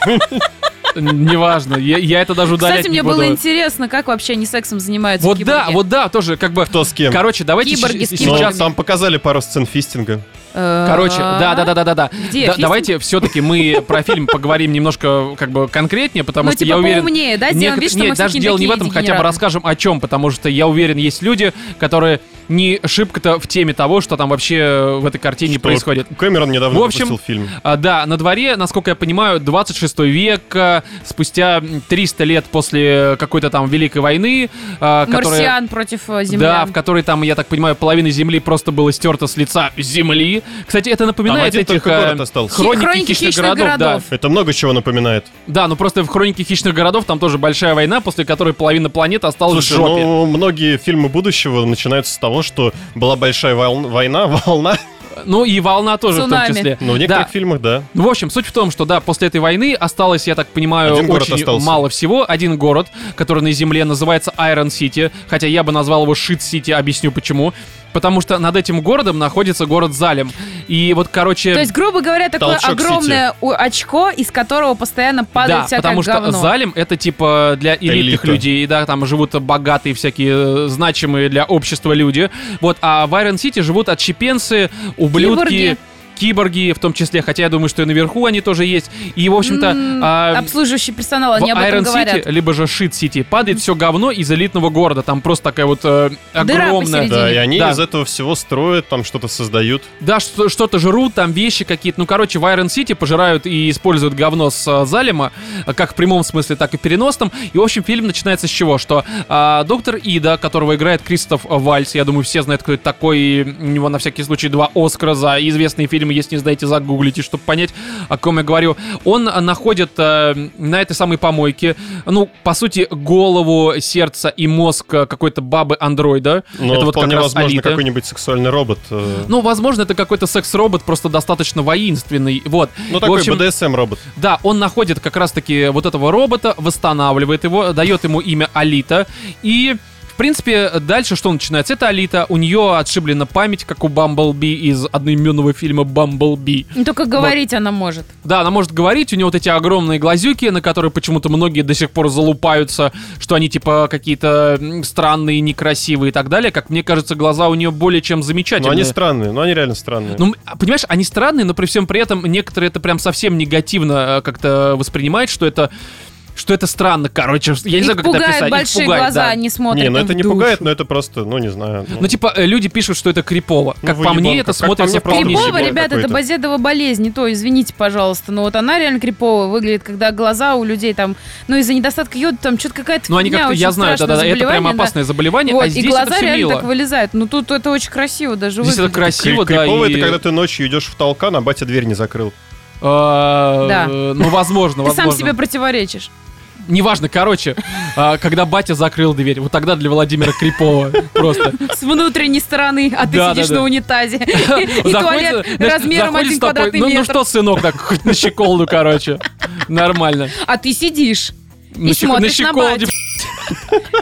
Неважно, я, я это даже удалять Кстати, не мне буду. было интересно, как вообще они сексом занимаются Вот киборги. да, вот да, тоже как бы... Кто с кем? Короче, давайте Киборги с киборгами. сейчас... там показали пару сцен фистинга. Э, Короче, да, да, да, да, да, да. Где? Да, давайте все-таки мы про фильм поговорим немножко как бы конкретнее, потому Ну, что типа, я уверен. поумнее, да, сделаем Нек- вид, что нет, даже дело не в этом, хотя бы расскажем о чем, потому что я уверен, есть люди, которые не шибко-то в теме того, что там вообще в этой картине Что происходит. Кэмерон недавно В общем, выпустил фильм. А, да, на дворе, насколько я понимаю, 26 век, а, спустя 300 лет после какой-то там Великой войны, а, которая... Марсиан против э, Да, землян. в которой там, я так понимаю, половина земли просто было стерта с лица земли. Кстати, это напоминает один этих только э, город остался. хроники, Хроники хищных, хищных городов. городов. Это много чего напоминает. Да, да, ну просто в хронике хищных городов там тоже большая война, после которой половина планеты осталась Слушай, в жопе. ну, многие фильмы будущего начинаются с того, что была большая волн- война, волна. Ну и волна тоже в Цунами. том числе. Но в некоторых Да. фильмах, да. Ну, в общем, суть в том, что да, после этой войны осталось, я так понимаю, Один город очень остался. мало всего. Один город, который на земле называется Iron City, хотя я бы назвал его Shit City, объясню почему. Потому что над этим городом находится город Залем. И вот, короче... То есть, грубо говоря, такое Толчок огромное у- очко, из которого постоянно падает да, всякое потому что говно. Залем это типа для элитных Элита. людей, да, там живут богатые всякие э, значимые для общества люди. Вот, а в Iron City живут отщепенцы, ублюдки. Киборги. Киборги в том числе, хотя я думаю, что и наверху они тоже есть. И, в общем-то, М, а, Обслуживающий персонал, в они об этом Iron говорят. City, либо же Shit City, падает все говно из элитного города. Там просто такая вот э, огромная... Да, и они Да. из этого всего строят, там что-то создают. Да, что- что-то жрут, там вещи какие-то. Ну, короче, в Iron City пожирают и используют говно с э, Залема, э, как в прямом смысле, так и переносном. И, в общем, фильм начинается с чего? Что а, доктор Ида, которого играет Кристоф Вальц, я думаю, все знают, кто это такой. и У него, на всякий случай, два Оскара за известные фильмы. Если не знаете, загуглите, чтобы понять, о ком я говорю. Он находит э, на этой самой помойке, ну, по сути, голову, сердце и мозг э, какой-то бабы-андроида. Но это вот как вполне раз возможно какой-нибудь сексуальный робот. э, Ну, возможно, это какой-то секс-робот, просто достаточно воинственный. Вот. Ну, В такой общем, BDSM-робот. да, он находит как раз-таки вот этого робота, восстанавливает его, дает ему имя Алита и В принципе, дальше что начинается? Это Алита, у нее отшиблена память, как у Бамблби из одноименного фильма Бамблби. Ну, Только говорить она может. Да, она может говорить, у нее вот эти огромные глазюки, на которые почему-то многие до сих пор залупаются, что они типа какие-то странные, некрасивые и так далее. Как мне кажется, глаза у нее более чем Но замечательные. они странные, но они реально странные. Ну, понимаешь, они странные, но при всем при этом некоторые это прям совсем негативно э, как-то воспринимают, что это что это странно, короче, я не Их знаю, как это пугают описать. Их большие пугает, глаза, да. они смотрят не, ну это не душу. пугает, но это просто, ну не знаю. Ну, типа, э, люди пишут, что это крипово. Ну, Как по выебанка. мне, это Как по смотрится вполне Крипово, ребята, это базедова болезнь, не то, извините, пожалуйста, но вот она реально крипово выглядит, когда глаза у людей там, ну из-за недостатка йода там что-то какая-то Ну, они как-то, я знаю, да-да, это прям опасное заболевание, Вот, а и здесь глаза это все реально мило. так вылезают. Ну тут это очень красиво даже Здесь это выглядит. красиво, да, Крипово и... это когда ты ночью идешь в толкан, а батя дверь не закрыл. э, Да. Ну, возможно, Ты сам возможно. себе противоречишь. Неважно, короче, а, когда батя закрыл дверь, вот тогда для Владимира Крипова просто. С внутренней стороны, а ты Да, сидишь да, да. на унитазе. И туалет размером один квадратный ну, ну метр. что, сынок, так хоть на щеколду, короче. Нормально. А ты сидишь и смотришь на батю.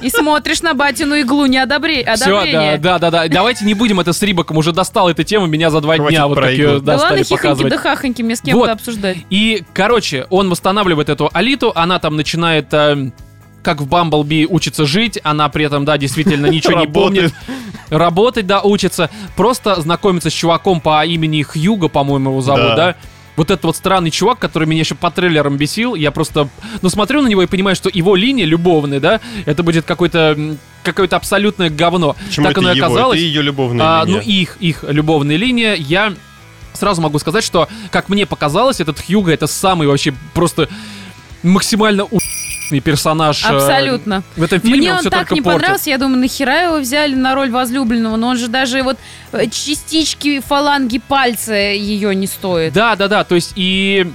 И смотришь на батину иглу неодобре- Все, да, да, да, да. Давайте не будем это с Рибаком. Уже достала эта тема меня за два Хватит дня. Вот ее иглу. Да ладно, хихоньки да хахоньки мне с кем-то Вот. обсуждать. И, короче, он восстанавливает эту Алиту, она там начинает... э, как в Бамблби учится жить, она при этом, да, действительно ничего не помнит. Работать, да, учится. Просто знакомится с чуваком по имени Хьюго, по-моему, его зовут, да. Вот этот вот странный чувак, который меня еще по трейлерам бесил, я просто, ну, смотрю на него и понимаю, что его линия любовная, да, это будет какой-то, какое-то абсолютное говно. Почему так это оно и его? оказалось. Это ее любовная А, линия. ну, их, их любовная линия, я сразу могу сказать, что, как мне показалось, этот Хьюго это самый вообще просто максимально у***ный персонаж. э, Абсолютно. В этом фильме Мне он, он все так только не портит. понравился, я думаю, нахера его взяли на роль возлюбленного, но он же даже вот э, частички фаланги пальца ее не стоит. Да, да, да. То есть и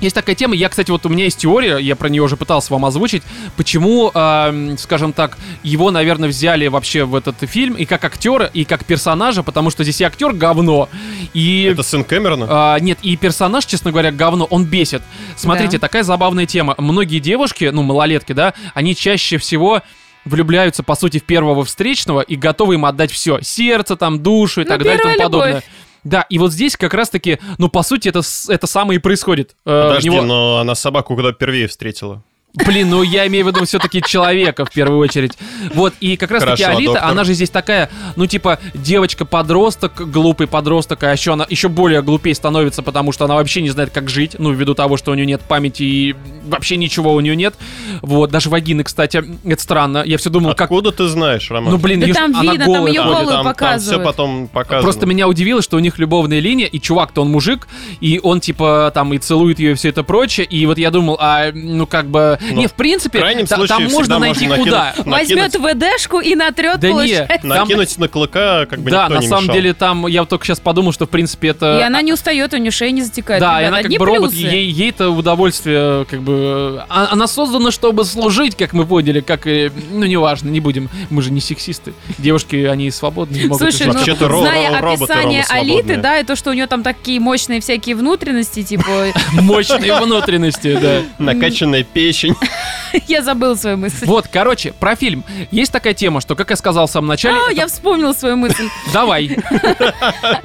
есть такая тема. Я, кстати, вот у меня есть теория, я про нее уже пытался вам озвучить, почему, эм, скажем так, его, наверное, взяли вообще в этот фильм и как актера, и как персонажа, потому что здесь и актер говно, и Это сын Кэмерона? А, нет, и персонаж, честно говоря, говно, он бесит. Смотрите, Да. такая забавная тема. Многие девушки, ну, малолетки, да, они чаще всего влюбляются, по сути, в первого встречного и готовы им отдать все. Сердце, там, душу и Ну, так далее и тому любовь. подобное. Да, и вот здесь как раз-таки, ну, по сути, это, это самое и происходит. Э, Подожди, него- но она собаку куда впервые встретила. Блин, ну я имею в виду все-таки человека в первую очередь. Вот, и как раз таки Хорошо, Алита, доктор. она же здесь такая, ну типа, девочка-подросток, глупый подросток, а еще она еще более глупее становится, потому что она вообще не знает, как жить, ну, ввиду того, что у нее нет памяти и вообще ничего у нее нет. Вот, даже вагины, кстати, это странно. Я все думал, как... Откуда ты знаешь, Роман? Ну, блин, Да ж- там она видно, там голая её ходит. голую там, все показывают. потом показано. Просто меня удивило, что у них любовная линия, и чувак-то он мужик, и он типа там и целует ее и все это прочее, и вот я думал, а ну как бы... Ну, не, в принципе, в крайнем та- случае там можно найти можно куда. Возьмет ВДшку и натрет, Да не, получается. там- Накинуть на клыка, как бы Да, никто на не самом мешал. деле там, я только сейчас подумал, что в принципе это... И она не устает, у нее шея не затекает. Да, и она как бы робот, ей, ей-то удовольствие, как бы... а- Она создана, чтобы служить, как мы поняли, как и... Ну, неважно, не будем, мы же не сексисты. Девушки, они свободные, могут Слушай, ну, что Вообще-то ро- зная ро- роботы описание Алиты, да, и то, что у нее там такие мощные всякие внутренности, типа, Мощные внутренности, да. Накачанная печень. я забыл свою мысль. Вот, короче, про фильм. Есть такая тема, что, как я сказал в самом начале... А, это- я вспомнила свою мысль. Давай.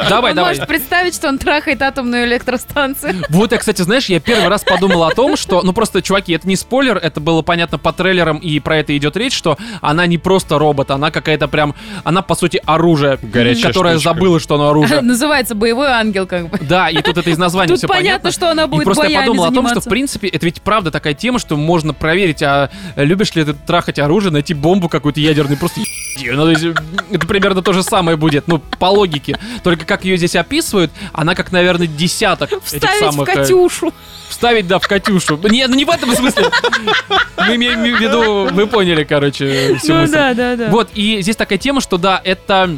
Давай, давай. может представить, что он трахает атомную электростанцию. Вот я, кстати, знаешь, я первый раз подумал о том, что, ну просто, чуваки, это не спойлер, это было понятно по трейлерам, и про это идет речь, что она не просто робот, она какая-то прям, она по сути оружие, Горячая которое штучка. забыла, что оно оружие. Называется боевой ангел, как бы. Да, и тут это из названия Тут все понятно, что она И будет просто я подумал о том, что, в принципе, это ведь правда такая тема, что можно проверить, а любишь ли ты трахать оружие, найти бомбу какую-то ядерную, просто. Ну, есть, это примерно то же самое будет, ну, по логике. Только как ее здесь описывают, она как, наверное, десяток этих Вставить в самых... э, Катюшу. Вставить, да, в Катюшу. Не, ну не в этом смысле. Мы имеем в виду, вы поняли, короче, всю Ну мысль. да, да, да. Вот, и здесь такая тема, что да, это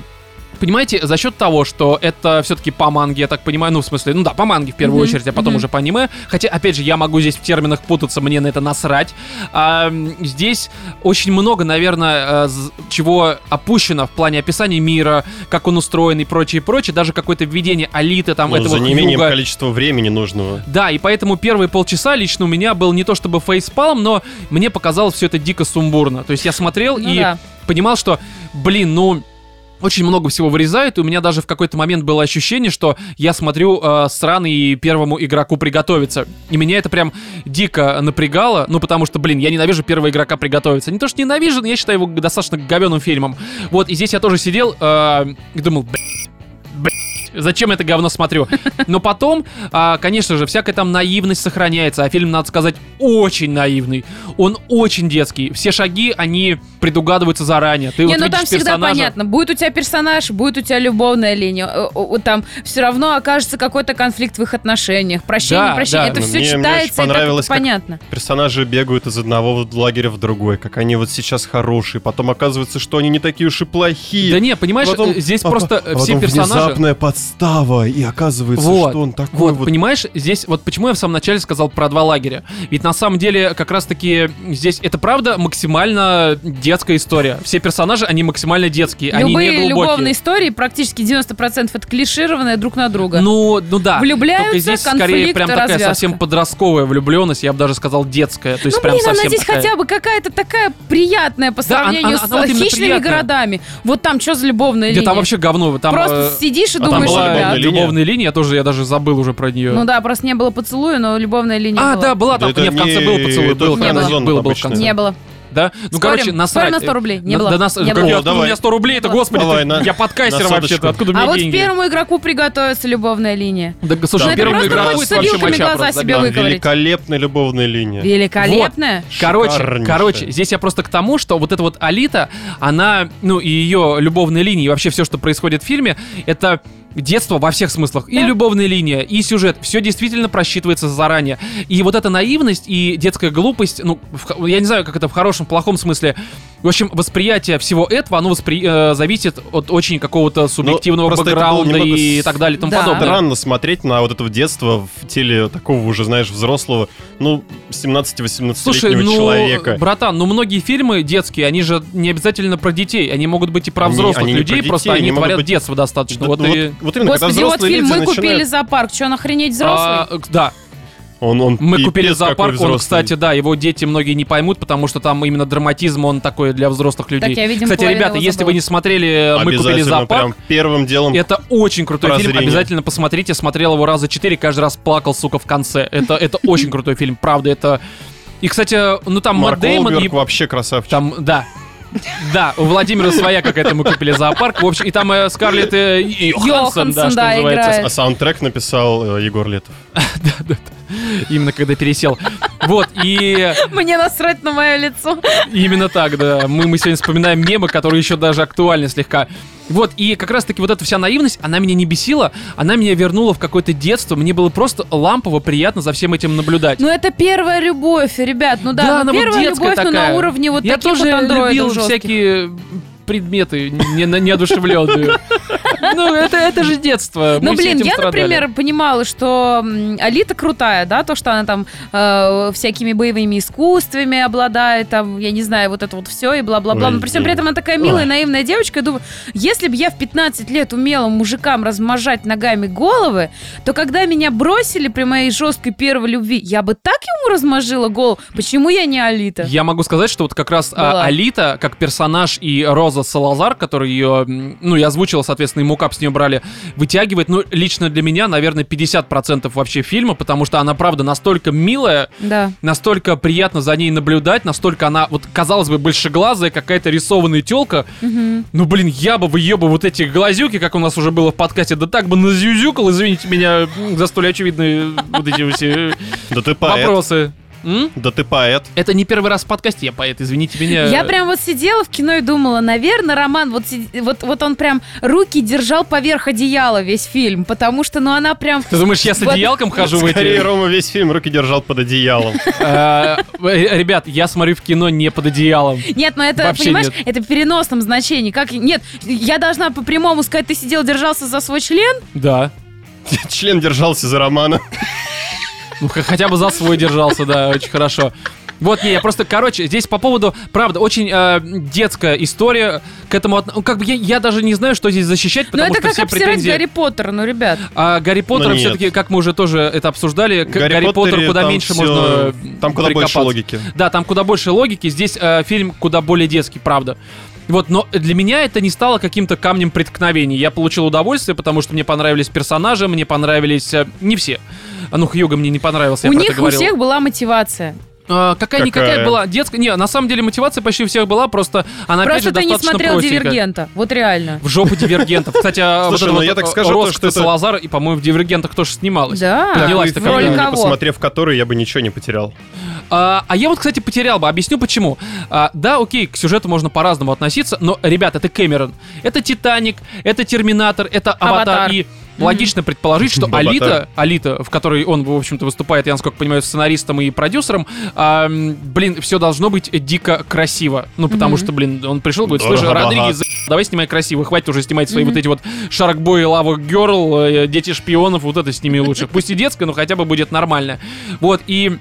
Понимаете, за счет того, что это все-таки по манге, я так понимаю, ну, в смысле, ну да, по манге в первую Мгм, очередь, а потом мгм. уже по аниме. Хотя, опять же, я могу здесь в терминах путаться, мне на это насрать. А, здесь очень много, наверное, э, чего опущено в плане описания мира, как он устроен и прочее, прочее. Даже какое-то введение алиты, там, Ну, этого за неимением Хьюга. количества времени нужного. Да, и поэтому первые полчаса лично у меня был не то чтобы фейспалм, но мне показалось все это дико сумбурно. То есть я смотрел Ну и да. понимал, что, блин, ну... Очень много всего вырезают, и у меня даже в какой-то момент было ощущение, что я смотрю э, сраный первому игроку приготовиться. И меня это прям дико напрягало, ну потому что, блин, я ненавижу первого игрока приготовиться. Не то, что ненавижу, но я считаю его достаточно говеным фильмом. Вот, и здесь я тоже сидел э, и думал, блин, зачем я это говно смотрю? Но потом, а, конечно же, всякая там наивность сохраняется, а фильм, надо сказать, очень наивный. Он очень детский. Все шаги, они предугадываются заранее. Ты Не, вот ну там всегда персонажа. понятно. Будет у тебя персонаж, будет у тебя любовная линия. Э, Там все равно окажется какой-то конфликт в их отношениях. Прощение, Да, прощение. да. Это Ну, все мне- мне очень читается, и это понравилось, как- понятно. Персонажи бегают из одного лагеря в другой, как они вот сейчас хорошие, потом оказывается, что они не такие уж и плохие. Да не, понимаешь, Потом- э, здесь а- просто а э, все потом персонажи... внезапная подстава, и оказывается, Вот, что он такой Вот, вот... понимаешь, здесь вот почему я в самом начале сказал про два лагеря. Ведь на самом деле как раз-таки здесь это правда максимально детская история. Все персонажи, они максимально детские, они Любые не глубокие. любовные истории, практически 90% это клишированные друг на друга. Ну, ну да. Влюбляются, Только здесь скорее прям такая развязка. совсем подростковая влюбленность, я бы даже сказал детская. То есть ну, прям блин, она совсем здесь такая. хотя бы какая-то такая приятная по Да, она- сравнению она- она вот с именно хищными приятная. городами. Вот там что за любовная Да линия? там вообще говно. Там, Просто э, сидишь и а думаешь, была любовная линия? любовная линия, я тоже, я даже забыл уже про нее. Ну да, просто не было поцелуя, но любовная линия а, была. да, была там. Да это не, в конце не- был поцелуй. Был, Не было. был, был, в конце. Не было. Да? Ну, Спорим? короче, насрать. Спорим на 100 рублей. Не На- было. да нас- Не было. я- О, откуда у давай. меня 100 рублей? Это, господи, Давай, ты- на- я подкастер вообще-то. Откуда А меня вот деньги? первому игроку приготовится любовная линия. Да, слушай, Ну, это первому игроку это вообще моча глаза просто себе забила. Там выковырять. великолепная любовная линия. Великолепная. Короче, Шикарнейшая. короче, здесь я просто к тому, что вот эта вот Алита, она, ну, и ее любовные линии, и вообще все, что происходит в фильме, это детство во всех смыслах. И любовная линия, и сюжет. Все действительно просчитывается заранее. И вот эта наивность и детская глупость, ну, в я не знаю, как это в хорошем, плохом смысле. В общем, восприятие всего этого, оно воспри- э, зависит от очень какого-то субъективного просто это было бэкграунда и с- так далее и тому Да. подобное. Странно смотреть на вот это детство в теле такого уже, знаешь, взрослого, ну, 17-18-летнего Слушай, ну, человека. братан, ну многие фильмы детские, они же не обязательно про детей, они могут быть и про Они- взрослых они не людей, про просто детей, они, они творят быть- детство достаточно. Да, вот вот, и... вот именно, когда Господи, вот взрослые фильм «Мы купили начинают- зоопарк». Что, он охренеть взрослый? А, да, Он, он мы купили зоопарк, он, кстати, да, его дети многие не поймут, потому что там именно драматизм, он такой для взрослых людей. я, видимо, кстати, ребята, если забыла. вы не смотрели «Мы купили зоопарк», прям первым делом это очень крутой фильм, Прозрение. обязательно посмотрите. Смотрел его раза четыре, каждый раз плакал, сука, в конце. Это, это очень крутой фильм, правда, это... И, кстати, ну там Мэтт Марк Дэймон Уолберг и вообще красавчик. Там, да. Да, у Владимира своя какая-то мы купили зоопарк. В общем, и там э, Скарлетт э, Йоханссон, да, что да, называется. играет. А саундтрек написал э, Егор Летов. Именно когда пересел. Вот, и Мне насрать на мое лицо. именно так, да. Мы, мы сегодня вспоминаем мемы, которые еще даже актуальны слегка. Вот, и как раз-таки вот эта вся наивность, она меня не бесила, она меня вернула в какое-то детство. Мне было просто лампово приятно за всем этим наблюдать. Ну, это первая любовь, ребят. Ну да, она ну, вот первая детская любовь, но такая. на уровне вот Я таких тоже вот любил жестких. всякие предметы не, неодушевленные. Ну, это, это же детство. Ну, блин, я, страдали. например, понимала, что Алита крутая, да, то, что она там э, всякими боевыми искусствами обладает, там, я не знаю, вот это вот все и бла-бла-бла. Но при всем при этом она такая милая, наивная девочка. Я думаю, если бы я в 15 лет умела мужикам размножать ногами головы, то когда меня бросили при моей жесткой первой любви, я бы так ему размажила голову. Почему я не Алита? Я могу сказать, что вот как раз а, Была. Алита, как персонаж, и Роза Салазар, который ее, ну, я озвучила, соответственно, и мукап с нее брали, вытягивает, ну, лично для меня, наверное, 50% вообще фильма, потому что она, правда, настолько милая, Да. настолько приятно за ней наблюдать, настолько она, вот, казалось бы, большеглазая, какая-то рисованная телка. Мгм. Ну, блин, я бы в ее бы вот эти глазюки, как у нас уже было в подкасте, да так бы назюзюкал, извините меня, за столь очевидные вот эти все Да ты поэт. вопросы. М? Да ты поэт. Это не первый раз в подкасте, я поэт, извините меня. Я прям вот сидела в кино и думала, наверное, Роман, вот, вот, вот он прям руки держал поверх одеяла весь фильм, потому что, ну, она прям... Ты думаешь, я с Вот- одеялком хожу в Скорее, эти... Рома весь фильм руки держал под одеялом. Э, э, Ребят, я смотрю в кино не под одеялом. Нет, ну это, Вообще понимаешь, нет. это в переносном значении. Как... Нет, я должна по-прямому сказать, ты сидел, держался за свой член? Да. Член держался за Романа. Ну, хотя бы за свой держался, да, очень хорошо. Вот, не, я просто, короче, здесь по поводу, правда, очень э, детская история к этому, от- ну, как бы я, я даже не знаю, что здесь защищать, Ну потому это что как все обсирать претензии... Гарри Поттера, ну, ребят. А Гарри Поттера Ну, все-таки, как мы уже тоже это обсуждали, к Гарри Гарри, Поттеру куда меньше всё- можно Там куда больше логики. Да, там куда больше логики. Здесь э, фильм куда более детский, правда. Вот, но для меня это не стало каким-то камнем преткновения. Я получил удовольствие, потому что мне понравились персонажи, мне понравились э, не все. А, Ну, Хьюга мне не понравился, у я них у всех была мотивация. А, какая-никакая Какая? была детская. Не, на самом деле мотивация почти у всех была, просто она опять Просто же ты не смотрел простенькая. «Дивергента». Вот реально. В жопу дивергентов. Кстати, а вот ну вот, я так э, скажу, то, Роско что это- Салазар, и, по-моему, в дивергентах тоже снималась. Да. Поднялась такая. Роли не кого? посмотрев который, я бы ничего не потерял. А, а я вот, кстати, потерял бы. Объясню почему. А, да, окей, к сюжету можно по-разному относиться, но, ребят, это Кэмерон. Это Титаник, это Терминатор, это Аватар. Аватар. И логично предположить, что. Алита, Алита, в которой он, в общем-то, выступает, я, насколько понимаю, сценаристом и продюсером, а, блин, все должно быть дико красиво. Ну, потому что, блин, он пришел, говорит, слушай, Родригес, давай снимай красиво, хватит уже снимать свои вот эти вот Шаркбой, Лава Герл, Дети шпионов, вот это сними лучше. Пусть и детское, но хотя бы будет нормально. Вот, и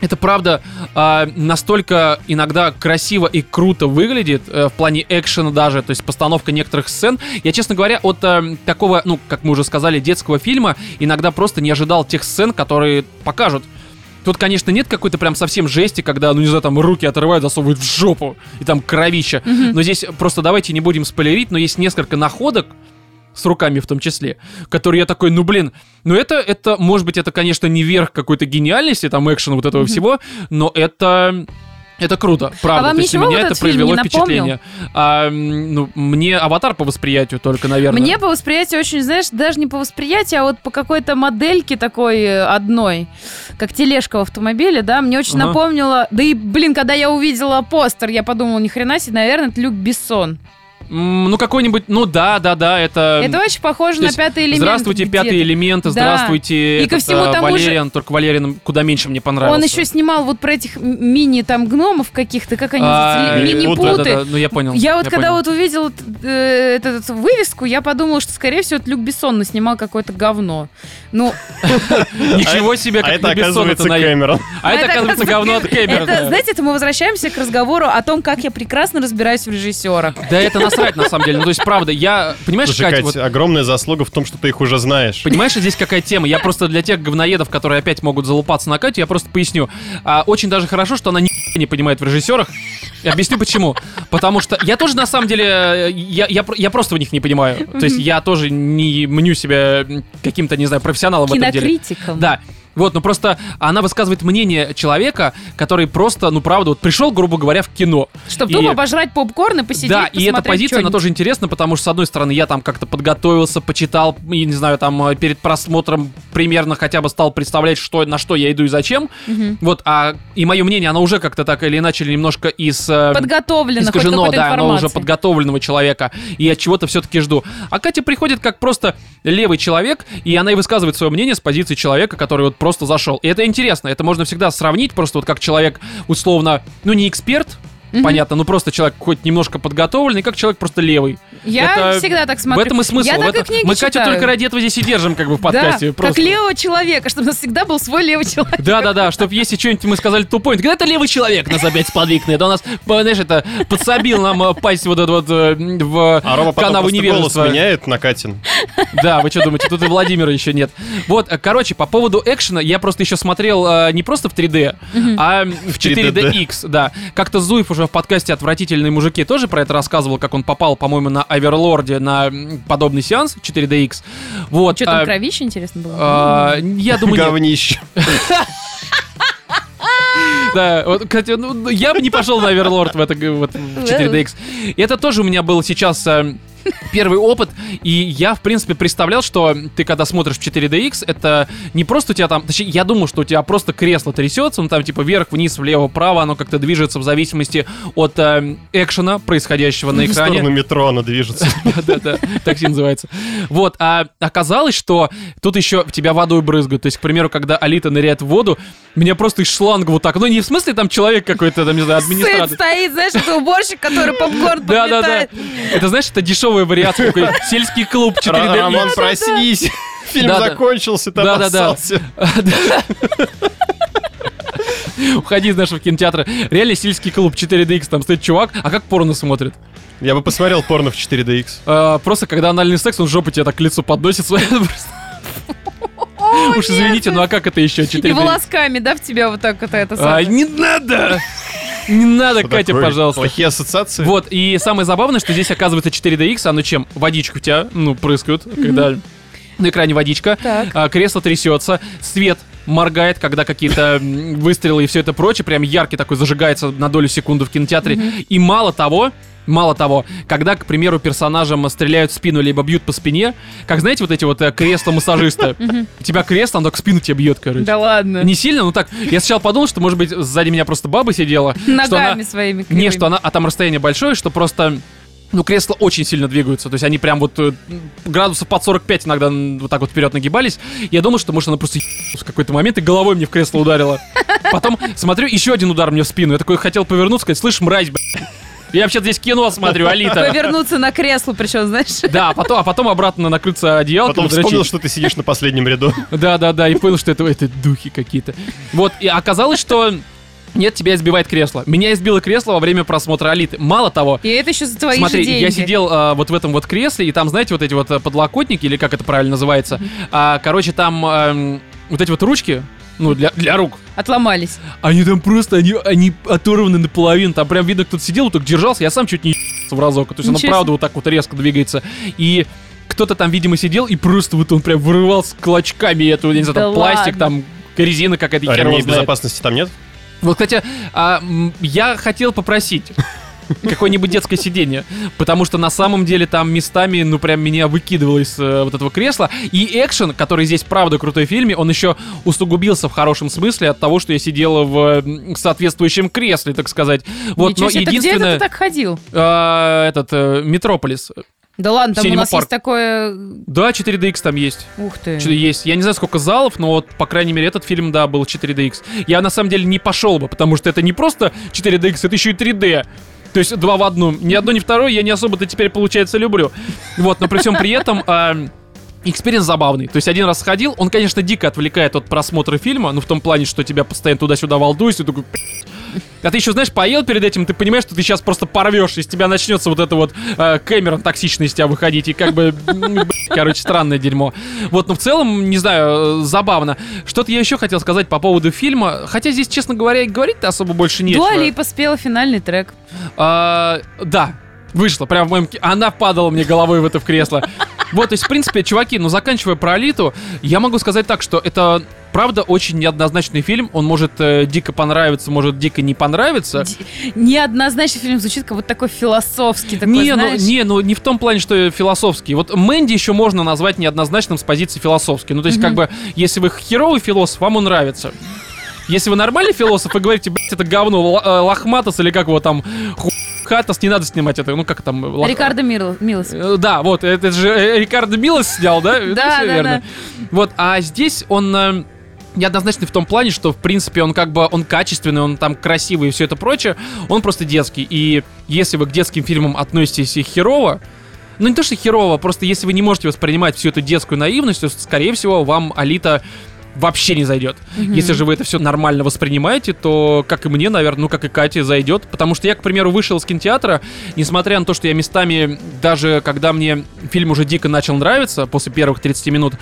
это правда а, настолько иногда красиво и круто выглядит э, в плане экшена даже, то есть постановка некоторых сцен. Я, честно говоря, от э, такого, ну, как мы уже сказали, детского фильма иногда просто не ожидал тех сцен, которые покажут. Тут, конечно, нет какой-то прям совсем жести, когда, ну не знаю, там руки отрывают, засовывают в жопу, и там кровища. Но здесь просто давайте не будем спойлерить, но есть несколько находок, с руками в том числе, которые я такой, ну блин, ну это, это, может быть, это, конечно, не верх какой-то гениальности, там, экшена вот этого всего, но это... Это круто, правда. вам То есть ничего меня это произвело впечатление. А, ну, мне аватар по восприятию только, наверное. Мне по восприятию очень, знаешь, даже не по восприятию, а вот по какой-то модельке такой э, одной, как тележка в автомобиле, да, мне очень Ага. напомнило. Да и, блин, когда я увидела постер, я подумала, ни хрена себе, наверное, это Люк Бессон. Ну, какой-нибудь, ну да, да, да, это... это очень похоже на пятый элемент. Здравствуйте, пятый элемент, Да. здравствуйте. И ко всему а, тому же- Валериан, только Валериан куда меньше мне понравился. Он еще снимал вот про этих мини там гномов каких-то, как они А, называются, мини-путы. мини-путы. Да-да-да, ну я понял. Я вот когда понял. вот увидела э, эту, эту вывеску, я подумала, что, скорее всего, это Люк Бессон снимал какое-то говно. Ну, Ничего себе, А как это, на Бессона оказывается. Кэмерон. А это, оказывается, говно от Кэмерона. Это, знаете, это мы возвращаемся к разговору о том, как я прекрасно разбираюсь в режиссерах. Да это насрать, на самом деле. Ну, то есть, правда, я... Понимаешь, Слушай, Катя, Кать, вот... огромная заслуга в том, что ты их уже знаешь. Понимаешь, здесь какая тема? Я просто для тех говноедов, которые опять могут залупаться на Катю, я просто поясню. А, очень даже хорошо, что она ни не понимает в режиссерах. И объясню почему. Потому что я тоже, на самом деле, я, я, я просто в них не понимаю. То есть я тоже не мню себя каким-то, не знаю, профессионалом в этом деле. Кинокритиком. Да. Вот, ну просто она высказывает мнение человека, который просто, ну правда, вот пришел, грубо говоря, в кино. Чтобы И- тупо обожрать попкорн и посидеть, да, и эта позиция, она тоже интересна, потому что, с одной стороны, я там как-то подготовился, почитал, и, не знаю, там, э, перед просмотром примерно хотя бы стал представлять, что, на что я иду и зачем. Мгм. Вот, а и мое мнение, оно уже как-то так или иначе немножко из... э, Подготовлено, хоть искажено, да, оно уже подготовленного человека, и я чего-то все-таки жду. А Катя приходит как просто левый человек, и она и высказывает свое мнение с позиции человека, который вот просто зашел. И это интересно, это можно всегда сравнить, просто вот как человек условно, ну не эксперт, Мгм. понятно, ну просто человек хоть немножко подготовленный, как человек просто левый. Я Это- всегда так В смотрю. этом и смысл. Я в так этом- и книги Мы Катю читаю. только ради этого здесь и держим, как бы в Да, подкасте. как просто. левого человека, чтобы у нас всегда был свой левый человек. Да, да, да, чтобы если что-нибудь мы сказали тупой, когда это левый человек нас опять сподвигнет, он нас, знаешь, это подсобил нам э, пасть вот это вот э, в А Рома потом канаву просто голос невежества. меняет на Катин. Да, вы что думаете, тут и Владимира еще нет. Вот, э, короче, по поводу экшена, я просто еще смотрел не просто в 3D, а в 4DX, да. Как-то Зуев уже в подкасте «Отвратительные мужики» тоже про это рассказывал, как он попал, по-моему, на Аверлорде на подобный сеанс 4DX. Вот. Что там, а, кровище, интересно было? а, я думаю. Говнище. Да, вот, кстати, ну, я бы не пошел на Оверлорд в это вот, в 4DX. И это тоже у меня был сейчас э, первый опыт, и я, в принципе, представлял, что ты, когда смотришь в 4DX, это не просто у тебя там, точнее, я думал, что у тебя просто кресло трясется, ну там типа вверх, вниз, влево, вправо, оно как-то движется в зависимости от э, экшена, происходящего на В экране. сторону метро оно движется. Да-да, такси называется. Вот, а оказалось, что тут еще в тебя водой брызгают. То есть, к примеру, когда Алита ныряет в воду, меня просто из шланга вот так, ну не в смысле там человек какой-то, там, не знаю, администратор. стоит, знаешь, это уборщик, который попкорн Да, да, да. подметает. Это, знаешь, это дешевая вариация, такой сельский клуб 4D. Рамон, проснись. Фильм закончился, Да-да-да. обоссался. Уходи из нашего кинотеатра. Реально сельский клуб 4DX, там стоит чувак, а как порно смотрит? Я бы посмотрел порно в 4DX. А, просто когда анальный секс, он жопу тебе так к лицу подносит. Уж извините, ну а как это еще И 4DX? волосками, да, в тебя вот так вот это А, не надо! Не надо, Что Катя, такое? пожалуйста. Плохие ассоциации. Вот, и самое забавное, что здесь оказывается 4DX, оно чем? Водичку у тебя, ну, прыскают, когда на экране водичка, Так. а, кресло трясется, свет моргает, когда какие-то выстрелы и все это прочее, прям яркий такой зажигается на долю секунды в кинотеатре. И мало того, Мало того, когда, к примеру, персонажам стреляют в спину либо бьют по спине, как знаете, вот эти вот э, кресла-массажисты, у тебя кресло, оно так спину тебе бьет, короче. Да ладно. Не сильно, но так. Я сначала подумал, что, может быть, сзади меня просто баба сидела. Ногами своими Не, что она, а там расстояние большое, что просто ну, кресла очень сильно двигаются. То есть они прям вот э, градусов под 45 иногда вот так вот вперед нагибались. Я думал, что, может, она просто в какой-то момент и головой мне в кресло ударила. Потом смотрю, еще один удар мне в спину. Я такой хотел повернуться, сказать, слышь, мразь, блядь. Я вообще здесь кино смотрю, Алита. Повернуться на кресло, причем, знаешь. Да, а потом, а потом обратно накрыться одеялком. Потом вспомнил, что ты сидишь на последнем ряду. Да, да, да, и понял, что это, это духи какие-то. Вот, и оказалось, что нет, тебя избивает кресло. Меня избило кресло во время просмотра Алиты. Мало того, И это еще за твои Смотри, же деньги. я сидел а, вот в этом вот кресле, и там, знаете, вот эти вот а, подлокотники, или как это правильно называется. А, короче, там ам, вот эти вот ручки, ну, для, для рук. Отломались. Они там просто, они, они оторваны наполовину. Там прям видно, кто-то сидел, вот так держался. Я сам чуть не ебался в разок. То есть оно Ничего правда себе. вот так вот резко двигается. И кто-то там, видимо, сидел, и просто вот он прям вырывал с клочками эту, я не знаю, Да там пластик, ладно. там резина какая-то, А ремней безопасности там нет? Вот, кстати, а, я хотел попросить какое-нибудь детское сиденье, потому что на самом деле там местами, ну, прям меня выкидывало из э, вот этого кресла. И экшен, который здесь, правда, крутой в фильме, он еще усугубился в хорошем смысле от того, что я сидела в м, соответствующем кресле, так сказать. Вот, Ничего но себе, так где это единственное... ты так ходил? а, этот, э, Метрополис. Да ладно, там у нас Park. есть такое... Да, 4DX там есть. Ух ты. Что-то есть. Я не знаю, сколько залов, но вот, по крайней мере, этот фильм, да, был 4DX. Я, на самом деле, не пошел бы, потому что это не просто 4DX, это еще и 3D. То есть два в одном. Ни одно, ни второе я не особо-то теперь, получается, люблю. Вот, но при всем при этом... а, Experience забавный. То есть один раз сходил, он, конечно, дико отвлекает от просмотра фильма, ну в том плане, что тебя постоянно туда-сюда волдуешь, и ты такой... А ты еще, знаешь, поел перед этим, ты понимаешь, что ты сейчас просто порвешь, из тебя начнется вот это вот э, Кэмерон токсичный из тебя выходить, и как бы, короче, странное дерьмо. Вот, но в целом, не знаю, э, забавно. Что-то я еще хотел сказать по поводу фильма, хотя здесь, честно говоря, и говорить-то особо больше нечего. Дуа Липа спела финальный трек. А, да, вышла прям в моем... Она падала мне головой в это в кресло. Вот, то есть, в принципе, чуваки, ну, заканчивая про Алиту, я могу сказать так, что это, правда, очень неоднозначный фильм. Он может э, дико понравиться, может дико не понравиться. Д- Неоднозначный фильм звучит как вот такой философский, такой, не, ну, не, ну не в том плане, что философский. Вот Мэнди еще можно назвать неоднозначным с позиции философский. Ну, то есть, как бы, если вы херовый философ, вам он нравится. Если вы нормальный философ и говорите, блядь, это говно, э, лохматос или как его там, хатос, не надо снимать это, ну как там? лох- Рикардо Милос. Э, Да, вот, это же э, Рикардо Милос снял, да? Да, да, верно. Вот, а здесь он неоднозначный в том плане, что, в принципе, он как бы, он качественный, он там красивый и все это прочее, он просто детский. И если вы к детским фильмам относитесь и херово, ну не то, что херово, просто если вы не можете воспринимать всю эту детскую наивность, то, скорее всего, вам Алита вообще не зайдет. Если же вы это все нормально воспринимаете, то, как и мне, наверное, ну, как и Кате, зайдет. Потому что я, к примеру, вышел из кинотеатра, несмотря на то, что я местами, даже когда мне фильм уже дико начал нравиться, после первых 30 минут,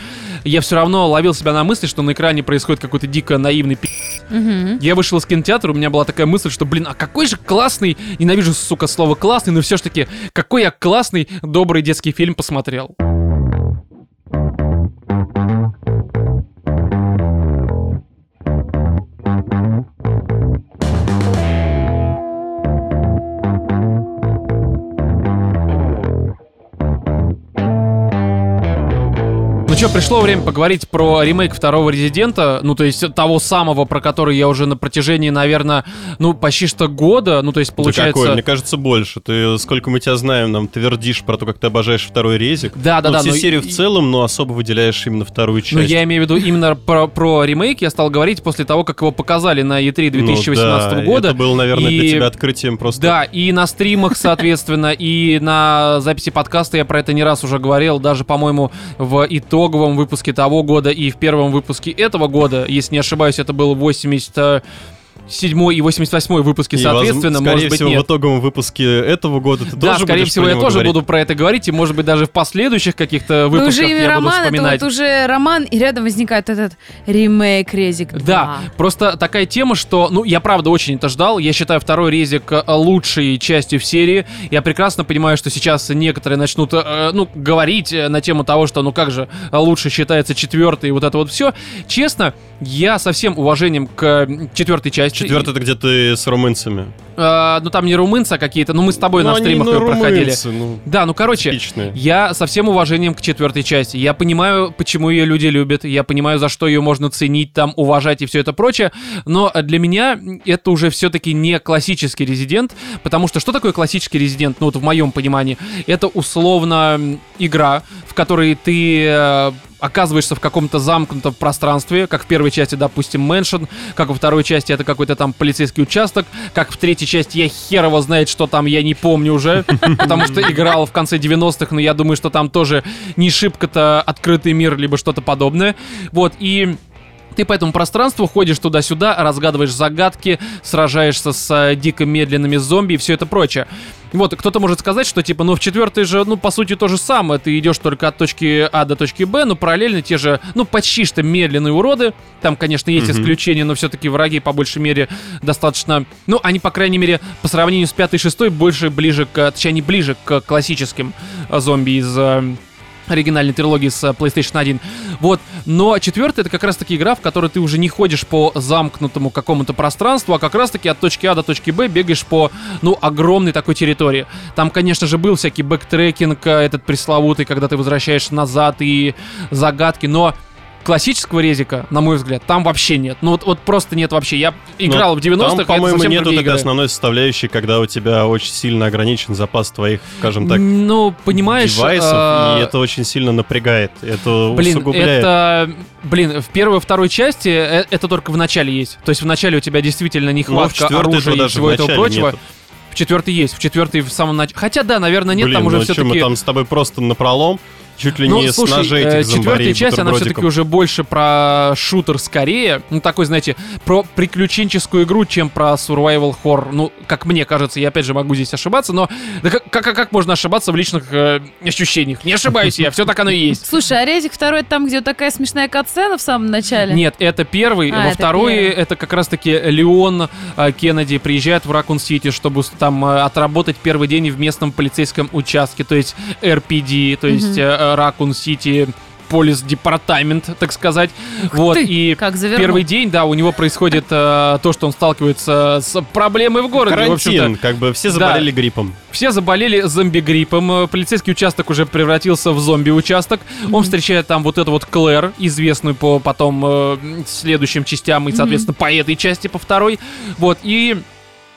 я все равно ловил себя на мысли, что на экране происходит какой-то дико наивный пи***. Мгм. Я вышел из кинотеатра, у меня была такая мысль, что, блин, а какой же классный, ненавижу, сука, слово классный, но все ж таки, какой я классный, добрый детский фильм посмотрел. Что, пришло время поговорить про ремейк второго Резидента, ну, то есть того самого, про который я уже на протяжении, наверное, ну, почти что года, ну, то есть получается... Да какой? Мне кажется, больше. Ты, сколько мы тебя знаем, нам твердишь про то, как ты обожаешь второй резик. Да, да, ну, да. Всю но серию и- в целом, но особо выделяешь именно вторую часть. Ну, я имею в виду именно про, про ремейк я стал говорить после того, как его показали на E3 Ну 2018 да, года. Это было, наверное, И- для тебя открытием просто. Да, и на стримах, соответственно, и на записи подкаста я про это не раз уже говорил, даже, по-моему, в итоговом выпуске того года и в первом выпуске этого года, если не ошибаюсь, это был 87 и 88 выпуски, И, соответственно, возможно, может быть, всего, нет. в итоговом выпуске этого года ты Да, тоже скорее будешь всего, про я тоже говорить. буду про это говорить, и, может быть, даже в последующих каких-то Вы выпусках уже я буду роман, это вспоминать. вот уже роман, и рядом возникает этот ремейк Резик 2. Да, просто такая тема, что, ну, я правда очень это ждал. Я считаю второй резик э, лучшей частью в серии. Я прекрасно понимаю, что сейчас некоторые начнут, э, ну, говорить э, на тему того, что, ну, как же э, лучше считается четвертый и вот это вот все. Честно, я со всем уважением к четвертой части. Четвертый это где ты с румынцами. Э, ну, там не румынцы а какие-то, ну, мы с тобой Ну, на они, стримах ну, ее проходили. румынцы, ну, Да, ну, короче, типичные. я со всем уважением к четвертой части. Я понимаю, почему ее люди любят. Я понимаю, за что ее можно ценить, там, уважать и все это прочее. Но для меня это уже все-таки не классический резидент. Потому что что такое классический резидент? Ну, вот в моем понимании. Это условно игра, в которой ты э, оказываешься в каком-то замкнутом пространстве, как в первой части, допустим, mansion, как во второй части это какой-то там полицейский участок, как в третьей части я хер его знает, что там, я не помню уже, потому что играл в конце 90-х, но я думаю, что там тоже не шибко-то открытый мир, либо что-то подобное. Вот, и... Ты по этому пространству ходишь туда-сюда, разгадываешь загадки, сражаешься с э, дико медленными зомби и все это прочее. Вот, кто-то может сказать, что типа, ну в четвертой же, ну по сути то же самое, ты идешь только от точки А до точки Б, но параллельно те же, ну почти что медленные уроды. Там, конечно, есть Мгм. исключения, но все-таки враги по большей мере достаточно, ну они по крайней мере по сравнению с пятой и шестой больше ближе к, точнее они ближе к классическим э, зомби из э, оригинальной трилогии с э, PlayStation 1. Вот. Но четвертая это как раз таки игра, в которой ты уже не ходишь по замкнутому какому-то пространству, а как раз таки от точки А до точки Б бегаешь по, ну, огромной такой территории. Там, конечно же, был всякий backtracking, э, этот пресловутый, когда ты возвращаешь назад и загадки, но классического резика, на мой взгляд, там вообще нет. Ну вот, вот просто нет вообще. Я играл в 90-х, Ну, Там, а это по-моему, совсем нету такой основной составляющей, когда у тебя очень сильно ограничен запас твоих, скажем так, ну, понимаешь... девайсов, э, и это очень сильно напрягает. Это Блин, усугубляет. это... Блин, в первой и второй части э, это только в начале есть. То есть в начале у тебя действительно Ну, нехватка четвертой оружия и всего этого прочего. нету. В четвертой есть, в четвертой в самом начале. Хотя да, наверное, нет, Блин, там уже ну все-таки... мы там с тобой просто напролом, чуть ли Ну, не слушай, с ножей э, этих зомбарей четвертая часть, она все-таки уже больше про шутер скорее. Ну, такой, знаете, про приключенческую игру, чем про survival horror. Ну, как мне кажется, я опять же могу здесь ошибаться, но да как, как, как можно ошибаться в личных э, ощущениях? Не ошибаюсь я, все так оно и есть. Слушай, а Резик второй это там, где вот такая смешная катсцена в самом начале? Нет, это первый. А, Во это второй первый. это как раз-таки Леон э, Кеннеди приезжает в Ракун Сити, чтобы там э, отработать первый день в местном полицейском участке, то есть RPD, то есть э, Ракун Сити полис департамент, так сказать. вот ты, и как завернул. первый день, да, у него происходит э, то, что он сталкивается с проблемой в городе. В Карантин, как бы все заболели гриппом. все заболели зомби-гриппом. Э, Полицейский участок уже превратился в зомби-участок. Он встречает там вот эту вот Клэр, известную по потом э, следующим частям и, соответственно, по этой части, по второй. Вот, и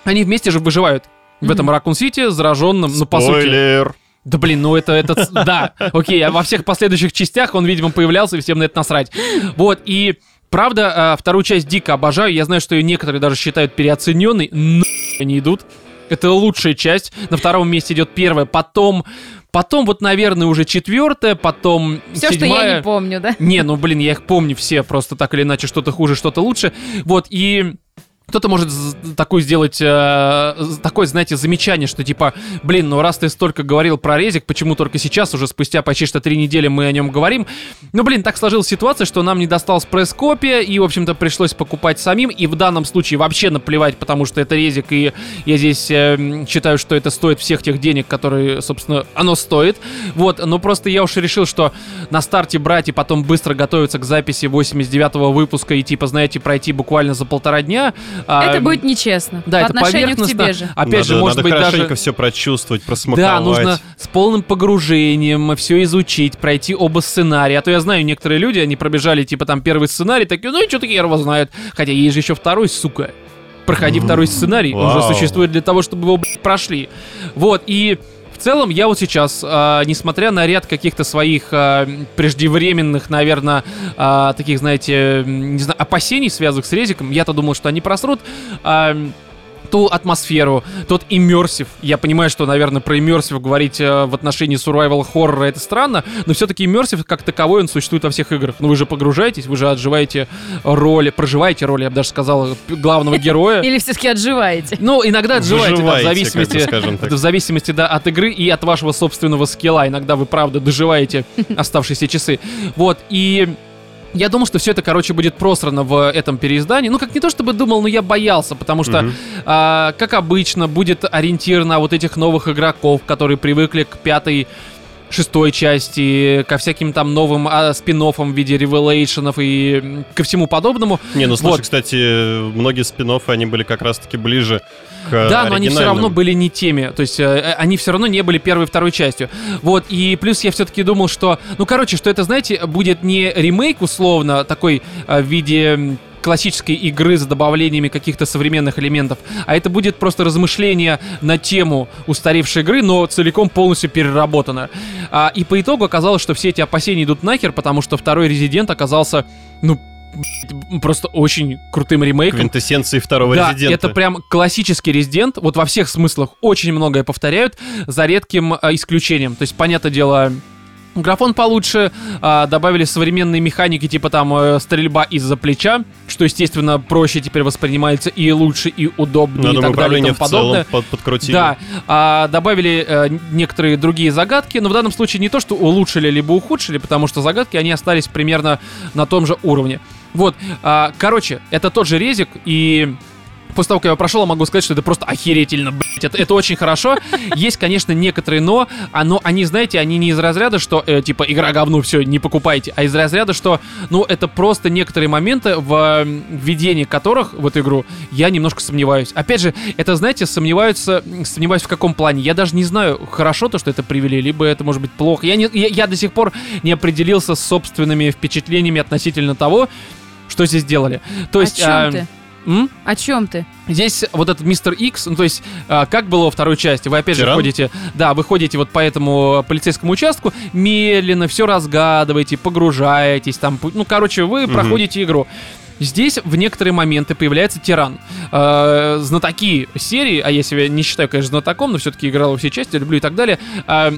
они вместе же выживают в этом Ракун-Сити, зараженном, ну, по сути... Да блин, ну это, это, ц- да, окей, а во всех последующих частях он, видимо, появлялся, и всем на это насрать. Вот, и правда, э, вторую часть дико обожаю, я знаю, что ее некоторые даже считают переоцененной, но они идут. Это лучшая часть. На втором месте идет первая, потом, потом вот, наверное, уже четвертая, потом Все, что седьмая. я не помню, да? Не, ну блин, я их помню все, просто так или иначе, что-то хуже, что-то лучше. Вот, и кто-то может такой сделать, э, такое, знаете, замечание, что типа, блин, ну раз ты столько говорил про резик, почему только сейчас, уже спустя почти что три недели мы о нем говорим? Ну, блин, так сложилась ситуация, что нам не досталась пресс-копия, и, в общем-то, пришлось покупать самим, и в данном случае вообще наплевать, потому что это резик, и я здесь э, считаю, что это стоит всех тех денег, которые, собственно, оно стоит. Вот, но просто я уж решил, что на старте брать и потом быстро готовиться к записи 89-го выпуска и, типа, знаете, пройти буквально за полтора дня, а, Это будет нечестно. Да, по это отношению к тебе же. Опять надо, же, может надо быть, хорошенько даже... все прочувствовать, просмаковать. Да, нужно с полным погружением все изучить, пройти оба сценария. А то я знаю, некоторые люди, они пробежали, типа, там, первый сценарий, такие, ну и что-то его знает. Хотя есть же еще второй, сука. Проходи второй сценарий, он же Вау. существует для того, чтобы его, блядь, прошли. Вот, и целом я вот сейчас, а, несмотря на ряд каких-то своих а, преждевременных, наверное, а, таких, знаете, не знаю, опасений, связанных с резиком, я-то думал, что они просрут, а, ту атмосферу, тот иммерсив. Я понимаю, что, наверное, про иммерсив говорить э, в отношении survival хоррора это странно, но все-таки иммерсив как таковой, он существует во всех играх. Ну вы же погружаетесь, вы же отживаете роли, проживаете роли, я бы даже сказал, главного героя. Или все-таки отживаете? Ну, иногда отживаете, да, в зависимости, в зависимости, да, от игры и от вашего собственного скилла. Иногда вы, правда, доживаете оставшиеся часы. Вот, и я думал, что все это, короче, будет просрано в этом переиздании. Ну, как не то чтобы думал, но я боялся, потому что, Мгм. а, как обычно, будет ориентир на вот этих новых игроков, которые привыкли к пятой шестой части, ко всяким там новым а, спин в виде ревелейшенов и ко всему подобному. Не, ну слушай, Вот. кстати, многие спин они были как раз-таки ближе к Да, но они все равно были не теми. То есть э, э, они все равно не были первой и второй частью. Вот, и плюс я все-таки думал, что. Ну, короче, что это, знаете, будет не ремейк, условно, такой э, в виде классической игры с добавлениями каких-то современных элементов, а это будет просто размышление на тему устаревшей игры, но целиком полностью переработанное. А, и по итогу оказалось, что все эти опасения идут нахер, потому что второй резидент оказался, ну, просто очень крутым ремейком. Квинтэссенции второго Да, резидента. это прям классический резидент. Вот во всех смыслах очень многое повторяют, за редким а, исключением. То есть, понятное дело, Графон получше, а, добавили современные механики, типа там э, стрельба из-за плеча, что, естественно, проще теперь воспринимается и лучше, и удобнее, Ну, и я думаю, так далее, и тому подобное. под- подкрутили. Да, а, добавили э, некоторые другие загадки, но в данном случае не то, что улучшили либо ухудшили, потому что загадки, они остались примерно на том же уровне. Вот, а, короче, это тот же резик, и после того, как я его прошел, я могу сказать, что это просто охерительно, блядь, это, это очень хорошо. Есть, конечно, некоторые но, а но они, знаете, они не из разряда, что, э, типа, игра говно, все, не покупайте, а из разряда, что, ну, это просто некоторые моменты, в введении которых в эту игру я немножко сомневаюсь. Опять же, это, знаете, сомневаются, сомневаюсь в каком плане. Я даже не знаю, хорошо то, что это привели, либо это может быть плохо. Я, не, я, я до сих пор не определился с собственными впечатлениями относительно того, что здесь делали. То есть... О чем а, ты? М? О чем ты? Здесь вот этот Мистер Икс, ну то есть, а, как было во второй части, вы опять же Тиран? ходите, да, вы ходите вот по этому полицейскому участку, медленно все разгадываете, погружаетесь, там, ну, короче, вы Мгм. проходите игру. Здесь в некоторые моменты появляется тиран. Э, знатоки серии, а я себя не считаю, конечно, знатоком, но все-таки играл во все части, люблю и так далее, э,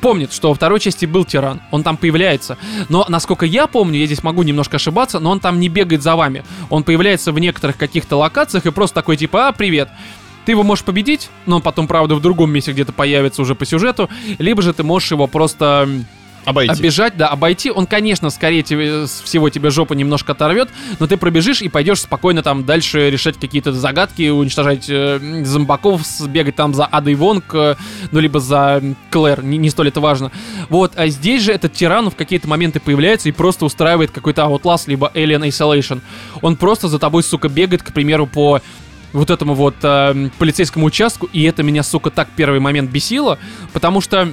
помнит, что во второй части был тиран. Он там появляется. Но, насколько я помню, я здесь могу немножко ошибаться, но он там не бегает за вами. Он появляется в некоторых каких-то локациях и просто такой типа, а, привет. Ты его можешь победить, но он потом, правда, в другом месте где-то появится уже по сюжету. Либо же ты можешь его просто Обойти. оббежать, да, обойти. Он, конечно, скорее тебе, всего тебе жопу немножко оторвет, но ты пробежишь и пойдешь спокойно там дальше решать какие-то загадки, уничтожать э, зомбаков, бегать там за Адой Вонг, э, ну, либо за Клэр, не, не столь это важно. Вот, а здесь же этот тиран в какие-то моменты появляется и просто устраивает какой-то Outlast, либо Alien Isolation. Он просто за тобой, сука, бегает, к примеру, по вот этому вот э, полицейскому участку, и это меня, сука, так первый момент бесило, потому что,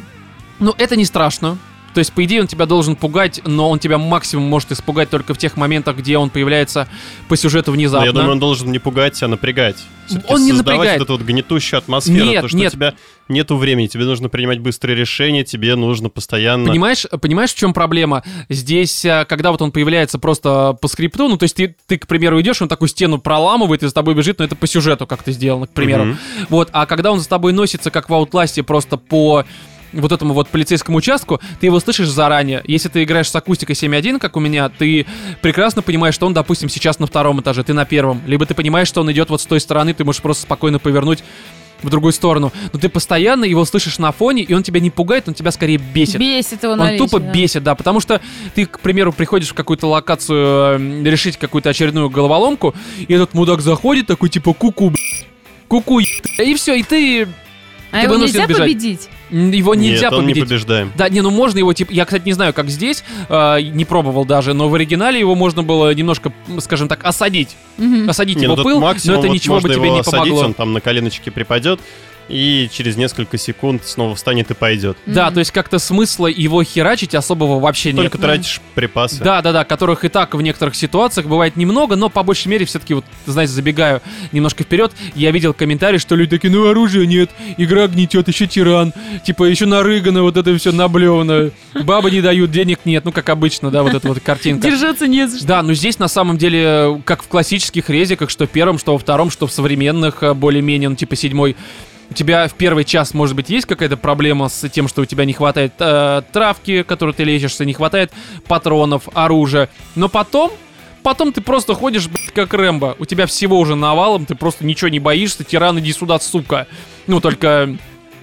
ну, это не страшно. То есть, по идее, он тебя должен пугать, но он тебя максимум может испугать только в тех моментах, где он появляется по сюжету Но внезапно. я думаю, он должен не пугать, а напрягать. Всё-таки Он не создавать напрягает. вот эту вот гнетущую атмосферу, Нет, то, что нет. у тебя нету времени, тебе нужно принимать быстрые решения, тебе нужно постоянно... Понимаешь, понимаешь, в чем проблема? Здесь, а, когда вот он появляется просто по скрипту, ну, то есть ты, ты к примеру, идешь, он такую стену проламывает и за тобой бежит, но это по сюжету как-то сделано, к примеру. Мгм. Вот, а когда он за тобой носится, как в Outlast, просто по вот этому вот полицейскому участку, ты его слышишь заранее. Если ты играешь с акустикой 7.1, как у меня, ты прекрасно понимаешь, что он, допустим, сейчас на втором этаже, ты на первом. Либо ты понимаешь, что он идет вот с той стороны, ты можешь просто спокойно повернуть в другую сторону. Но ты постоянно его слышишь на фоне, и он тебя не пугает, он тебя скорее бесит. Бесит его Он наличие, тупо да. бесит, да, потому что ты, к примеру, приходишь в какую-то локацию э, решить какую-то очередную головоломку, и этот мудак заходит такой типа ку-ку, ку-ку, и все, и ты А его нельзя бежать. победить? Его нельзя Нет, он не победить. побеждаем. Да, не, ну можно его, типа, я, кстати, не знаю, как здесь, э, не пробовал даже, но в оригинале его можно было немножко, скажем так, осадить. Мгм. Осадить Не, его ну пыл, но максимум это вот ничего бы тебе не осадить, помогло. он там на коленочке припадет, и через несколько секунд снова встанет и пойдет. Да, то есть как-то смысла его херачить особого вообще нет. Только тратишь припасы. Да, да, да, которых и так в некоторых ситуациях бывает немного, но по большей мере все-таки вот, знаете, забегаю немножко вперед, я видел комментарии, что люди такие, ну оружия нет, игра гнетет, еще тиран, типа еще нарыгано, вот это все наблевано, бабы не дают, денег нет, ну как обычно, да, вот эта вот картинка. Держаться не за что. Да, но здесь на самом деле, как в классических резиках, что в первом, что во втором, что в современных, э, более-менее, ну типа седьмой, у тебя в первый час, может быть, есть какая-то проблема с тем, что у тебя не хватает э, травки, которую ты лечишься, не хватает патронов, оружия. Но потом, потом ты просто ходишь, блядь, как Рэмбо. У тебя всего уже навалом, ты просто ничего не боишься. Тиран, иди сюда, сука. Ну, только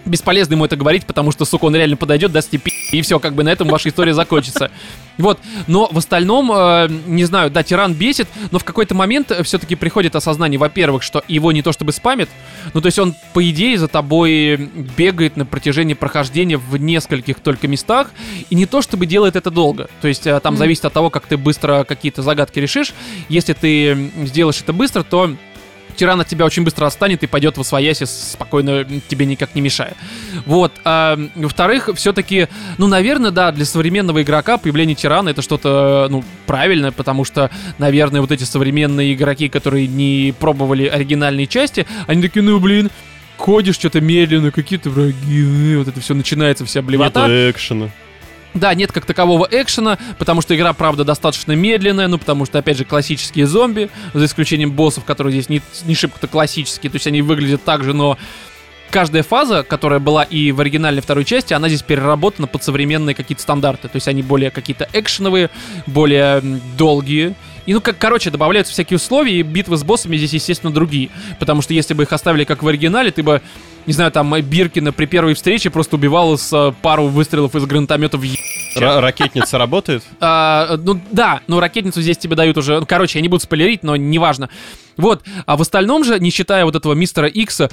бесполезно ему это говорить, потому что, сука, он реально подойдет, даст тебе пи***, и все, как бы на этом ваша история закончится. Вот, но в остальном, э, не знаю, да, тиран бесит, но в какой-то момент все-таки приходит осознание, во-первых, что его не то чтобы спамит, ну то есть он, по идее, за тобой бегает на протяжении прохождения в нескольких только местах, и не то чтобы делает это долго. То есть э, там Мгм. зависит от того, как ты быстро какие-то загадки решишь. Если ты сделаешь это быстро, то тиран от тебя очень быстро отстанет и пойдет в освояси, спокойно тебе никак не мешая. Вот. а, во-вторых, все-таки, ну, наверное, да, для современного игрока появление тирана это что-то, ну, правильное, потому что, наверное, вот эти современные игроки, которые не пробовали оригинальные части, они такие, ну, блин, ходишь что-то медленно, какие-то враги, э, вот это все начинается, вся блевота. экшена. Да, нет как такового экшена, потому что игра, правда, достаточно медленная, ну, потому что, опять же, классические зомби, за исключением боссов, которые здесь не, не шибко-то классические, то есть они выглядят так же, но каждая фаза, которая была и в оригинальной второй части, она здесь переработана под современные какие-то стандарты, то есть они более какие-то экшеновые, более долгие, и, ну, как, короче, добавляются всякие условия, и битвы с боссами здесь, естественно, другие. Потому что если бы их оставили как в оригинале, ты бы, не знаю, там, Биркина при первой встрече просто убивал с э, пару выстрелов из гранатомета в е- Ра- ракетница работает? а, ну да, ну ракетницу здесь тебе дают уже. ну, Короче, я не буду спойлерить, но неважно. Вот. А в остальном же, не считая вот этого мистера Икса,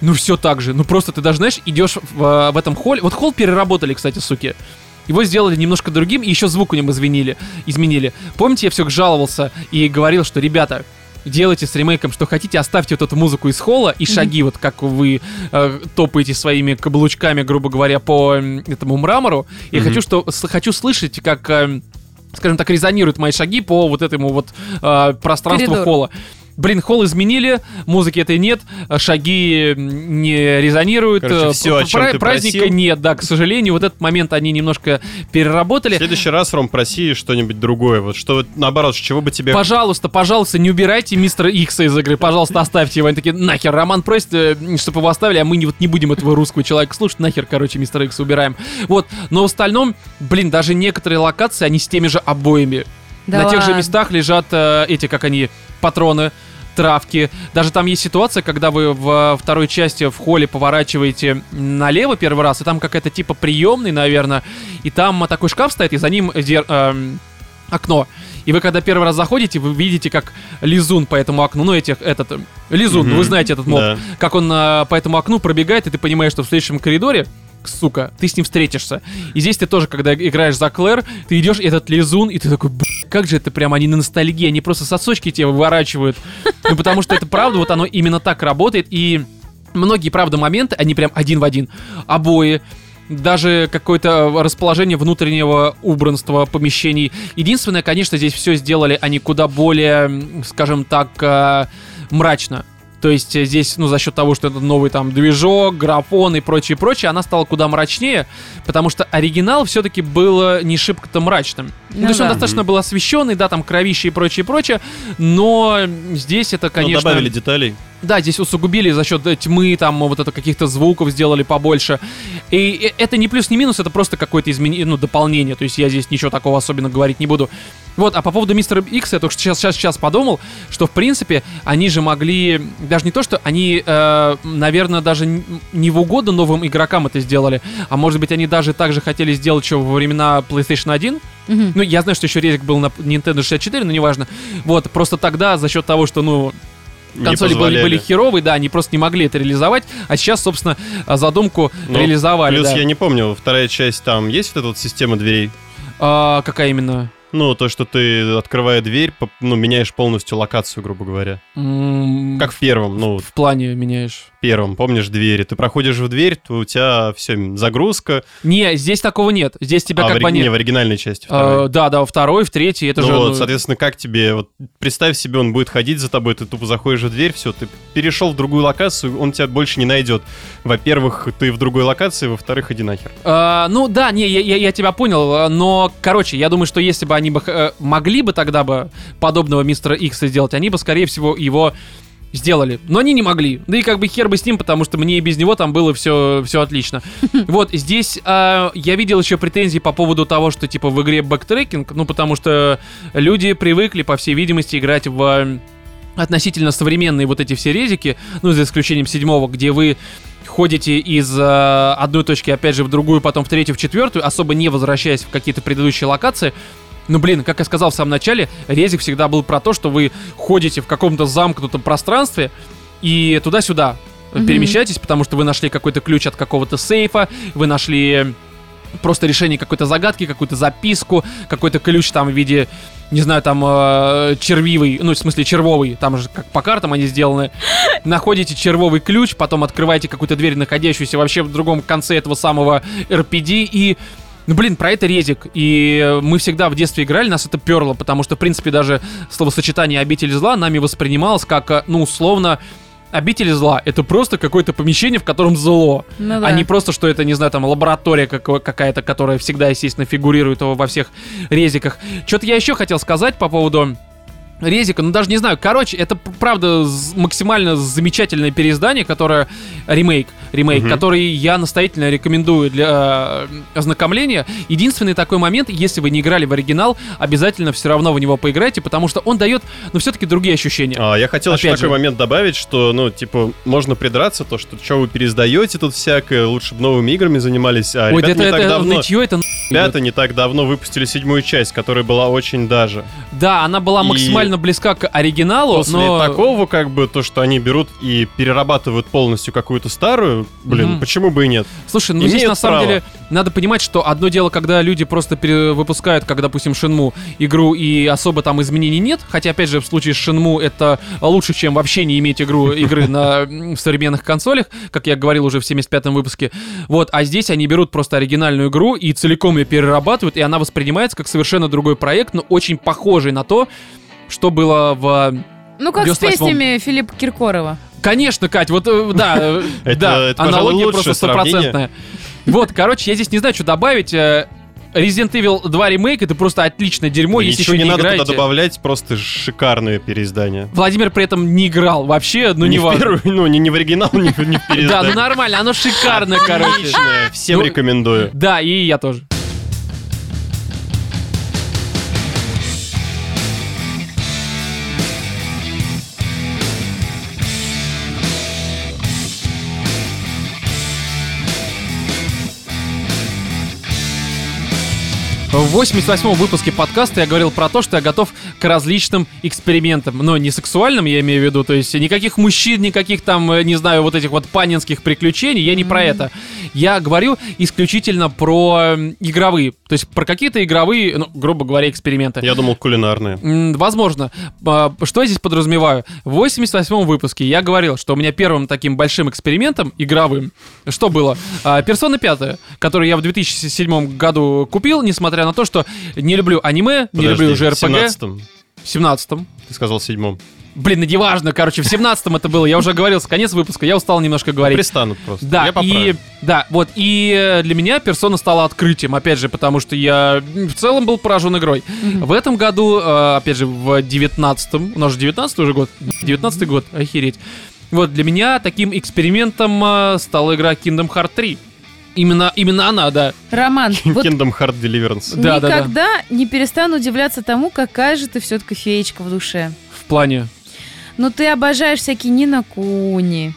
ну все так же. Ну просто ты даже, знаешь, идешь в, а, в этом холле. Вот холл переработали, кстати, суки. Его сделали немножко другим, и еще звук у него изменили. изменили. Помните, я все жаловался и говорил, что, ребята, делайте с ремейком, что хотите, оставьте вот эту музыку из холла и шаги, вот как вы э, топаете своими каблучками, грубо говоря, по этому мрамору. Я Мгм. хочу, что с- хочу слышать, как, э, скажем так, резонируют мои шаги по вот этому вот э, пространству Коридору. холла. Блин, холл изменили, музыки этой нет, шаги не резонируют, Короче, э, всё, о чём пра- ты праздника просил. нет, да, к сожалению, вот этот момент они немножко В переработали. следующий раз, Ром, проси что-нибудь другое. Вот что, наоборот, с чего бы тебе... Пожалуйста, пожалуйста, не убирайте мистера Икса из игры, пожалуйста, оставьте его. Они такие, нахер, Роман просит, э, чтобы его оставили, а мы не, вот, не будем этого русского человека слушать, нахер, короче, мистера Икса убираем. Вот, но в остальном, блин, даже некоторые локации, они с теми же обоями. Да На тех же ладно. местах лежат э, эти, как они, патроны, травки. Даже там есть ситуация, когда вы в второй части в холле поворачиваете налево первый раз, и там какая-то типа приемный, наверное, и там такой шкаф стоит, и за ним зер- эм, окно. И вы когда первый раз заходите, вы видите, как лизун по этому окну, ну этих, этот, э, лизун, Мгм. вы знаете этот моб, Да. как он э, по этому окну пробегает, и ты понимаешь, что в следующем коридоре сука, ты с ним встретишься. И здесь ты тоже, когда играешь за Клэр, ты идешь, этот лизун, и ты такой, «Б***ь, как же это прям, они на ностальгии, они просто сосочки тебе выворачивают. Ну, потому что это правда, вот оно именно так работает, и многие, правда, моменты, они прям один в один. Обои, даже какое-то расположение внутреннего убранства помещений. Единственное, конечно, здесь все сделали они куда более, скажем так, э, мрачно. То есть э, здесь, ну, за счет того, что это новый там движок, графон и прочее, прочее, она стала куда мрачнее, потому что оригинал все-таки был э, не шибко-то мрачным. Ну, Ну то есть он да. достаточно был освещенный, да, там кровище и прочее, прочее, но здесь это, Ну, конечно... добавили деталей. Да, здесь усугубили за счет э, тьмы, там вот это каких-то звуков сделали побольше. И это не плюс, не минус, это просто какое-то изменение, ну, дополнение. То есть я здесь ничего такого особенно говорить не буду. Вот, а по поводу Мистера Икс, я только сейчас, сейчас, сейчас подумал, что, в принципе, они же могли... Даже не то, что они, э, наверное, даже не в угоду новым игрокам это сделали, а может быть, они даже так же хотели сделать, что во времена PlayStation 1, Мгм. ну, я знаю, что еще резик был на Nintendo 64, но неважно. Вот, просто тогда за счет того, что, ну, консоли были, были херовые, да, они просто не могли это реализовать, а сейчас, собственно, а, задумку Ну, реализовали. Плюс да. я не помню, вторая часть там есть вот эта вот система дверей? А, какая именно? Ну, то, что ты, открывая дверь, ну, меняешь полностью локацию, грубо говоря. М, Как в первом, ну, в плане меняешь? Первом, помнишь, двери. Ты проходишь в дверь, то у тебя все, загрузка. Не, здесь такого нет. Здесь тебя а, как в, бы ори- не, нет. в оригинальной части второй. да, да, во второй, в третий, это ну же... вот, ну, соответственно, как тебе, вот, представь себе, он будет ходить за тобой, ты тупо заходишь в дверь, все, ты перешел в другую локацию, он тебя больше не найдет. Во-первых, ты в другой локации, во-вторых, иди нахер. А, ну да, не, я, я- я тебя понял, а, но, короче, я думаю, что если бы они бы э, могли бы тогда бы подобного мистера Икса сделать, они бы, скорее всего, его сделали. Но они не могли. Да и как бы хер бы с ним, потому что мне и без него там было все, все отлично. Вот, здесь а, я видел еще претензии по поводу того, что типа в игре backtracking, ну потому что люди привыкли, по всей видимости, играть в а, относительно современные вот эти все резики, ну, за исключением седьмого, где вы ходите из э, одной точки, опять же, в другую, потом в третью, в четвертую, особо не возвращаясь в какие-то предыдущие локации. Ну, блин, как я сказал в самом начале, резик всегда был про то, что вы ходите в каком-то замкнутом пространстве и туда-сюда Мгм. перемещаетесь, потому что вы нашли какой-то ключ от какого-то сейфа, вы нашли просто решение какой-то загадки, какую-то записку, какой-то ключ там в виде, не знаю, там э, червивый, ну, в смысле червовый, там же как по картам они сделаны. Находите червовый ключ, потом открываете какую-то дверь, находящуюся вообще в другом конце этого самого RPD и ну, блин, про это резик. И э, мы всегда в детстве играли, нас это перло, потому что, в принципе, даже словосочетание «обитель зла» нами воспринималось как, э, ну, условно, обитель зла — это просто какое-то помещение, в котором зло. Ну да. А не просто, что это, не знаю, там, лаборатория какая-то, которая всегда, естественно, фигурирует во всех резиках. Что-то я еще хотел сказать по поводу резика, ну даже не знаю. Короче, это правда максимально замечательное переиздание, которое ремейк, ремейк, Мгм. который я настоятельно рекомендую для э, ознакомления. Единственный такой момент, если вы не играли в оригинал, обязательно все равно в него поиграйте, потому что он дает, ну все-таки другие ощущения. А, я хотел еще такой момент добавить, что, ну, типа, можно придраться, то, что что вы пересдаете тут всякое, лучше бы новыми играми занимались, а Ой, ребята это, не так это давно... нытье, это Ребята не так давно выпустили седьмую часть, которая была очень даже. Да, она была И максимально близка к оригиналу, После но... такого, как бы, то, что они берут и перерабатывают полностью какую-то старую, блин, Мгм. почему бы и нет? Слушай, ну здесь Имеют на самом право. деле надо понимать, что одно дело, когда люди просто перевыпускают, как, допустим, Шинму игру, и особо там изменений нет, хотя, опять же, в случае с Шинму это лучше, чем вообще не иметь игру, игры на современных консолях, как я говорил уже в 75-м выпуске. Вот, а здесь они берут просто оригинальную игру и целиком ее перерабатывают, и она воспринимается как совершенно другой проект, но очень похожий на то, что было в... Ну, как с 98-м. песнями Филиппа Киркорова. Конечно, Кать, вот э, да, э, да, аналогия просто стопроцентная. Вот, короче, я здесь не знаю, что добавить. э, Resident Evil 2 ремейк это просто отличное дерьмо, если Ничего еще не, не надо играете. туда добавлять, просто шикарное переиздание. Владимир при этом не играл вообще, ну не не важно. первую, ну, не, не в оригинал, не, в- не в Да, переиздание. ну нормально, оно шикарное, короче. Отличное, всем Ну, рекомендую. Да, и я тоже. В 88-м выпуске подкаста я говорил про то, что я готов к различным экспериментам. Но не сексуальным, я имею в виду. То есть никаких мужчин, никаких там, э, не знаю, вот этих вот панинских приключений. Я не про это. Я говорю исключительно про игровые. То есть про какие-то игровые, ну, грубо говоря, эксперименты. Я думал, кулинарные. Возможно. А, Что я здесь подразумеваю? В 88-м выпуске я говорил, что у меня первым таким большим экспериментом игровым, что было? А, Персона 5, которую я в 2007 году купил, несмотря на то, что не люблю аниме, не люблю уже в РПГ. 17-м. В 17-м. Ты сказал в седьмом. Блин, ну неважно, короче, в 17-м это было. Я уже говорил с конец выпуска, я устал немножко говорить. Пристанут просто. Да, Я и да, вот и э, для меня персона стала открытием, опять же, потому что я в целом был поражен игрой. В этом году, э, опять же, в 19-м, у нас же 19 уже год, 19 год, охереть. Вот для меня таким экспериментом э, стала игра Kingdom Hearts 3. Именно, именно она, да. Роман, вот Kingdom Heart Deliverance. Да, да, да. никогда не перестану удивляться тому, какая же ты все-таки феечка в душе. В плане. Ну ты обожаешь всякие Нина Куни,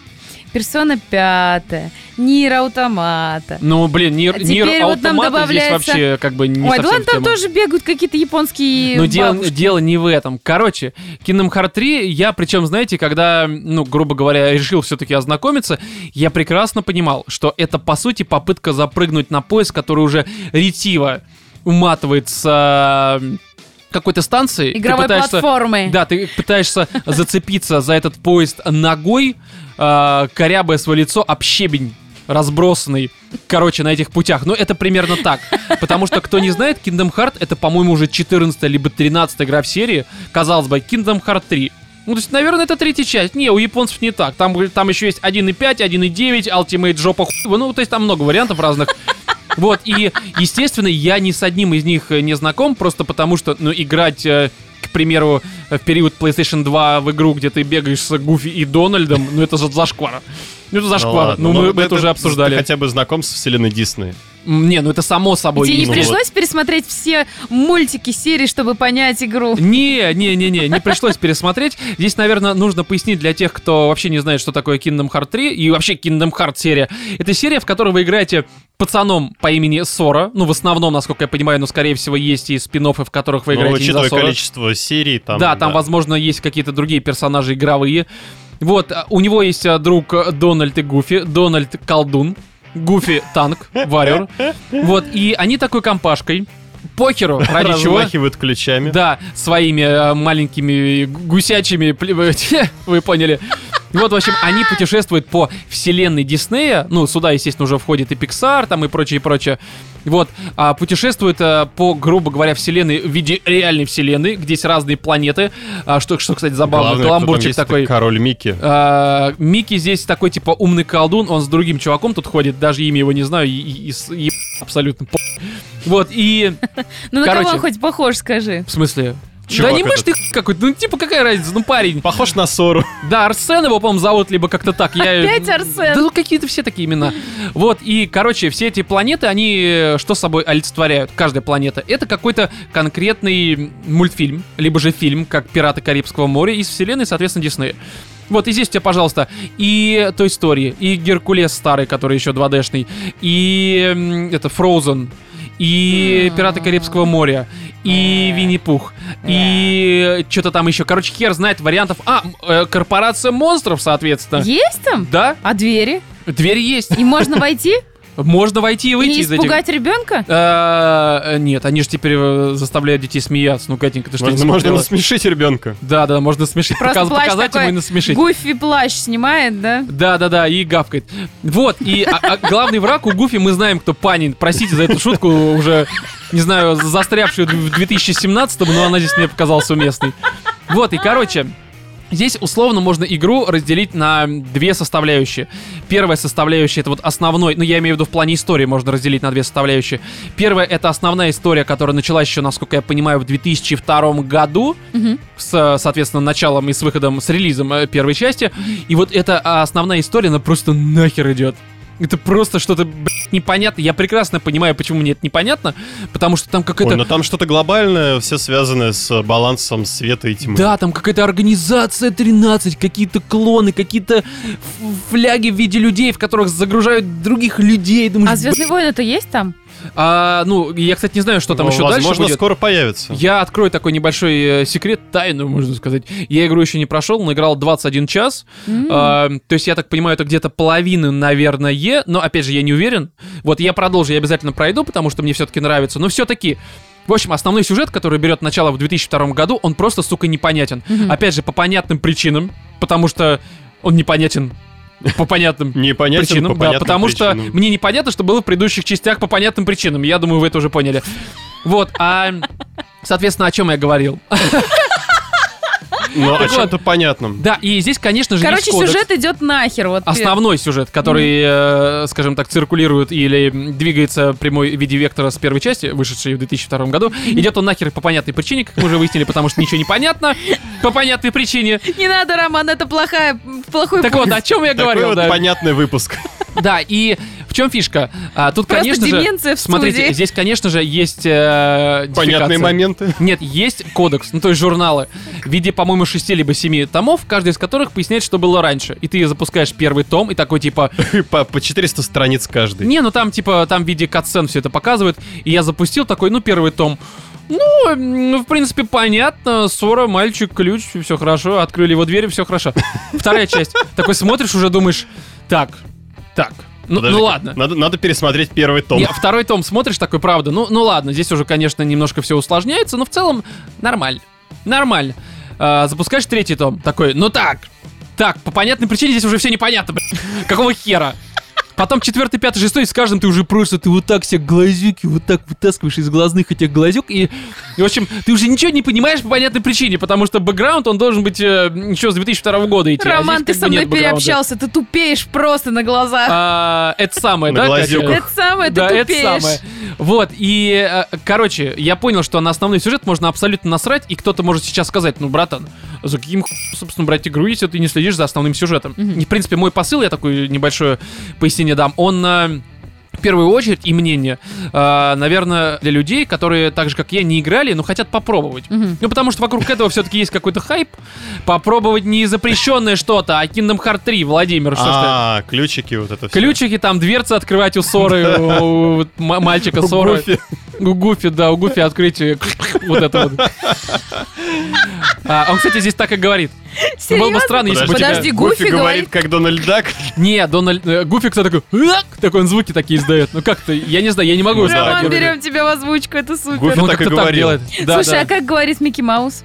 Персона пятая, Нир Автомата. Ну, блин, Нир, А Нир теперь вот нам Automata здесь добавляется- вообще как бы не Ой, да ладно, там тоже бегают какие-то японские Но дело, бабушки. дело не в этом. Короче, Kingdom Hearts 3, я причем, знаете, когда, ну, грубо говоря, решил все-таки ознакомиться, я прекрасно понимал, что это, по сути, попытка запрыгнуть на поезд, который уже ретиво уматывает с а, какой-то станции. Ты Игровой пытаешься- платформы. Да, ты пытаешься зацепиться за этот поезд ногой, а, корябая свое лицо об щебень разбросанный, короче, на этих путях. Но это примерно так. Потому что, кто не знает, Kingdom Hearts это, по-моему, уже 14 либо 13 игра в серии. Казалось бы, Kingdom Hearts 3. Ну, то есть, наверное, это третья часть. Не, у японцев не так. Там, там еще есть 1.5, 1.9, Ultimate жопа хуева. Ну, то есть, там много вариантов разных. Вот, и, естественно, я ни с одним из них э, не знаком, просто потому что, ну, играть, э, к примеру, э, в период PlayStation 2 в игру, где ты бегаешь с Гуфи и Дональдом, ну, это же зашквар. Ну, это зашквар. Ну, но мы, мы это уже Ты обсуждали. хотя бы знаком с вселенной Дисней. Не, ну это само собой. Тебе не ну пришлось пересмотреть все мультики серии, чтобы понять игру? Не, не, не, не, не пришлось пересмотреть. Здесь, наверное, нужно пояснить для тех, кто вообще не знает, что такое Kingdom Hearts 3 и вообще Kingdom Hearts серия. Это серия, в которой вы играете пацаном по имени Сора. Ну, в основном, насколько я понимаю, но, скорее всего, есть и спин в которых вы Но играете не за Сора. количество серий, там... да, там, возможно, есть какие-то другие персонажи игровые. Вот, а, у него есть а, друг Дональд и Гуфи. Дональд колдун, Гуфи танк, варьер. Вот, и они такой компашкой. Похеру, ради чего. размахивают ключами. Да, своими э, маленькими гусячими, вы поняли. Вот, в общем, они путешествуют по вселенной Диснея. Ну, сюда, естественно, уже входит и Pixar, там и прочее, и прочее. Вот, а, путешествуют э, по, грубо говоря, вселенной в виде реальной вселенной, где есть разные планеты. А, что, что, кстати, забавно, Главное, каламбурчик такой. Король Микки. А, Микки здесь такой, типа, умный колдун, он с другим чуваком тут ходит, даже имя его не знаю, и, и- и и абсолютно по... Вот, и... Ну на Короче. кого он хоть похож, скажи? В смысле? Чувак да не мышь ты какой-то, ну типа какая разница, ну парень. Похож на Сору. Да, Арсен его, по-моему, зовут, либо как-то так. Я... Опять Арсен? Да ну какие-то все такие имена. Вот, и, короче, все эти планеты, они э, что собой олицетворяют? Каждая планета. Это какой-то конкретный мультфильм, либо же фильм, как «Пираты Карибского моря» из вселенной, соответственно, Диснея. Вот, и здесь у тебя, пожалуйста, и Той Story, и Геркулес старый, который еще 2D-шный, и это Frozen, и. Пираты Карибского моря, и Винни-Пух, и что-то там еще. Короче, хер знает вариантов. А, э, Корпорация монстров, соответственно. Есть там? Да, А двери? дверь есть. И можно войти? Можно войти и И выйти не из этих... испугать ребенка? Э, Нет, они же теперь э, заставляют детей смеяться. Ну, Катенька, ты что, не Можно, можно насмешить ребенка. Да, да, можно смешить. Просто Показ- плащ Показать ему и насмешить. Гуфи плащ снимает, да? Да, да, да, и гавкает. Вот, и а- а главный враг у Гуфи, мы знаем, кто Панин. Простите за эту шутку, уже, не знаю, застрявшую в 2017 но она здесь мне показалась уместной. Вот, и, короче, Здесь условно можно игру разделить на две составляющие. Первая составляющая это вот основной, ну я имею в виду в плане истории можно разделить на две составляющие. Первая это основная история, которая началась еще, насколько я понимаю, в 2002 году Мгм. с, соответственно, началом и с выходом, с релизом э, первой части. И вот эта а, основная история, она просто нахер идет. Это просто что-то, блядь, непонятно. Я прекрасно понимаю, почему мне это непонятно, потому что там какая-то... Ой, но там что-то глобальное, все связанное с балансом света и тьмы. Да, там какая-то организация 13, какие-то клоны, какие-то фляги в виде людей, в которых загружают других людей. Думаешь, А Звездные войны-то есть там? А, ну, я, кстати, не знаю, что там Но, еще дальше Возможно, скоро появится. Я открою такой небольшой э, секрет, тайну, можно сказать. Я игру еще не прошел, но играл 21 час. М. А, то есть, я так понимаю, это где-то половина, наверное, но, опять же, я не уверен. Вот я продолжу, я обязательно пройду, потому что мне все-таки нравится. Но все-таки... В общем, основной сюжет, который берет начало в 2002 году, он просто, сука, непонятен. Мгм. Опять же, по понятным причинам, потому что он непонятен по понятным Непонятен причинам, по да, понятным потому что причинам. мне непонятно, что было в предыдущих частях по понятным причинам. Я думаю, вы это уже поняли. Вот, а, соответственно, о чем я говорил? Но о Так вот. чем-то понятном. Да, и здесь, конечно же, Короче, сюжет идет нахер. Вот Основной сюжет, который, э, скажем так, циркулирует или двигается прямой в виде вектора с первой части, вышедшей в 2002 году, идет он нахер по понятной причине, как мы уже выяснили, потому что ничего не понятно по понятной причине. Не надо, Роман, это плохая, плохой Так вот, о чем я Такой говорил, вот да. понятный выпуск. Да, и В чем фишка? А, тут, Просто конечно же, смотрите, студии. здесь, конечно же, есть э, Понятные моменты. Нет, есть кодекс, ну то есть журналы в виде, по-моему, шести либо семи томов, каждый из которых поясняет, что было раньше. И ты запускаешь первый том и такой типа, По, по 400 страниц каждый. не, ну там типа там в виде катсцен все это показывает. И я запустил такой, ну первый том. Ну, м, в принципе, понятно. Ссора, мальчик, ключ, все хорошо. Открыли его дверь, все хорошо. Вторая часть. Такой смотришь, уже думаешь, так, так. Ну, Подожди, ну ладно. Надо, надо пересмотреть первый том. Не, второй том смотришь, такой, правда, ну, ну ладно, здесь уже, конечно, немножко все усложняется, но в целом нормально. Нормально. А, запускаешь третий том, такой, ну так, так, по понятной причине здесь уже все непонятно, блин. Какого хера? Потом четвертый, пятый, шестой, и с каждым ты уже просто, ты вот так себе глазюки, вот так вытаскиваешь из глазных этих глазюк, и, и, в общем, ты уже ничего не понимаешь по понятной причине, потому что бэкграунд, он должен быть э, еще с 2002 года идти. а Роман, здесь ты со мной переобщался, ты тупеешь просто на глазах. А, это самое, да? Это самое, ты да, это тупеешь. самое. Вот, и, э, короче, я понял, что на основной сюжет можно абсолютно насрать, и кто-то может сейчас сказать, ну, братан, за каким собственно, брать игру, если ты не следишь за основным сюжетом? И, в принципе, мой посыл, я такое небольшое пояснение дам, он... э, в первую очередь и мнение, э, наверное, для людей, которые так же, как я, не играли, но хотят попробовать. Мгм. Ну, потому что вокруг этого все-таки есть какой-то хайп. Попробовать не запрещенное что-то, а Kingdom Hearts 3, Владимир, что? А, ключики вот это все. Ключики, там дверцы открывать у Соры, у мальчика Соры. Гуфи. У Гуфи, да, у Гуфи открыть э, вот это вот. А, он, кстати, здесь так и говорит. Ну, Было бы Серьезно? странно, если бы у тебя... Подожди, Гуфи говорит, говорит- как Дональд Дак. Не, Дональд... э, Гуфи, кстати, такой... «Ак!» Такой он звуки такие издает. Ну как-то, я не знаю, я не могу Ну, да, Роман, берем тебя в озвучку, это супер. Гуфи так и так говорил. Слушай, а как говорит Микки Маус?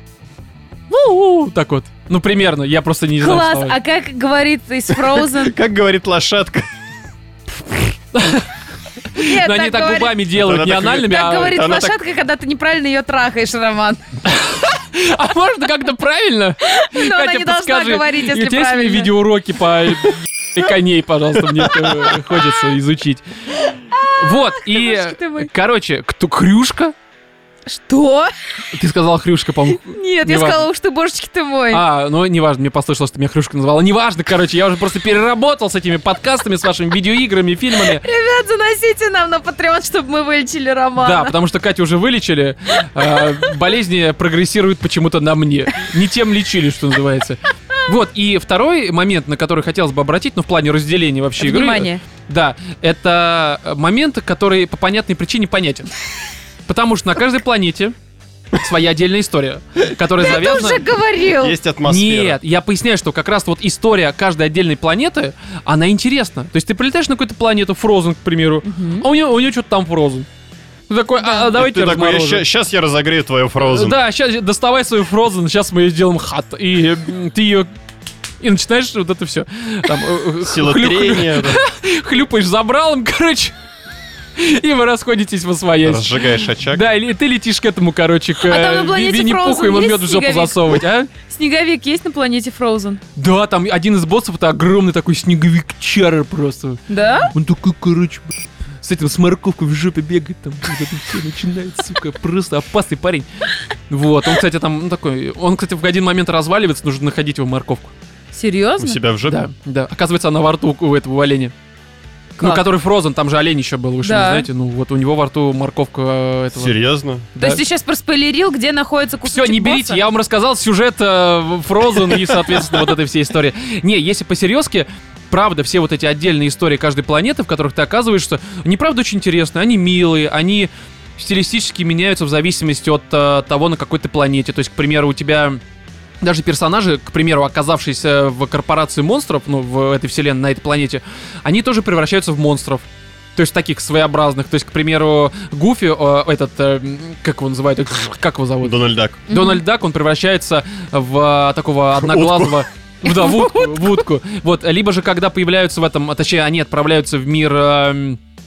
У-у-у, Так вот. Ну, примерно, я просто не знаю, Класс, а как говорит из Frozen? Как говорит лошадка. Нет, Но они так говорит- губами делают, Она не так- анальными, Так а... говорит она так- лошадка, когда ты неправильно ее трахаешь, Роман. А можно как-то правильно? Но она не должна говорить, у если тебя есть правильно. видеоуроки по и коней, пожалуйста, мне хочется изучить. Вот, и, короче, кто, Хрюшка? Что? Ты сказала Хрюшка, по-моему. Нет, я Неважно. сказала, ты, божечки ты мой. А, ну, неважно, мне послышалось, что меня Хрюшка назвала. Неважно, короче, я уже просто переработал с этими подкастами, с вашими видеоиграми, фильмами. Ребят, заносите нам на Patreon, чтобы мы вылечили Романа. Да, потому что Катю уже вылечили, а, болезни прогрессируют почему-то на мне. Не тем лечили, что называется. Вот, и второй момент, на который хотелось бы обратить, ну, в плане разделения вообще игры. Внимание. Да, это момент, который по понятной причине понятен. Потому что на каждой планете своя отдельная история, которая завязана... уже говорил. Есть атмосфера. Нет, я поясняю, что как раз вот история каждой отдельной планеты, она интересна. То есть ты прилетаешь на какую-то планету, Frozen, к примеру, а у нее, у нее что-то там Frozen. Ты такой, а, а давайте Ты такой, разморозим. сейчас я разогрею твою Frozen. Да, сейчас доставай свою Frozen, сейчас мы ее сделаем хат. И м, ты ее... И начинаешь вот это все. Там, э, э, Сила хлю- трения, да. хлюпаешь забралом, короче. И вы расходитесь во своясь. разжигаешь очаг. Да, или ты летишь к этому, короче, к А там э, на планете Винни-Пуху, ему мед в жопу засовывать, а? Снеговик есть на планете Frozen? Да, там один из боссов это огромный такой снеговик чарр просто. Да? Он такой, короче, б***ь, с этим с морковкой в жопе бегает, там вот это все начинается, сука, просто опасный парень. Вот, он, кстати, там ну, такой, он, кстати, в один момент разваливается, нужно находить его морковку. У Серьезно? себя в жопе. Да, да. Оказывается, она во рту у этого оленя. Ну, Как? который Фрозен, там же олень еще был, вы что, не Да. знаете? Ну, вот у него во рту морковка э, этого. Серьезно? То есть ты сейчас проспойлерил, где находится Все, кусочек не берите, босса? я вам рассказал сюжет Фрозен и, соответственно, вот этой всей истории. Не, если по-серьезки, правда, все вот эти отдельные истории каждой планеты, в которых ты оказываешься, они правда очень интересные, они милые, они стилистически меняются в зависимости от э, того, на какой ты планете. То есть, к примеру, у тебя даже персонажи, к примеру, оказавшиеся в корпорации монстров, ну, в этой вселенной, на этой планете, они тоже превращаются в монстров. То есть таких своеобразных. То есть, к примеру, Гуфи, э, этот, э, как его называют, как его зовут? Дональд Дак. Дональд Дак, он превращается в э, такого одноглазого... Да, в утку, в утку. Вот, либо же, когда появляются в этом, а, точнее, они отправляются в мир...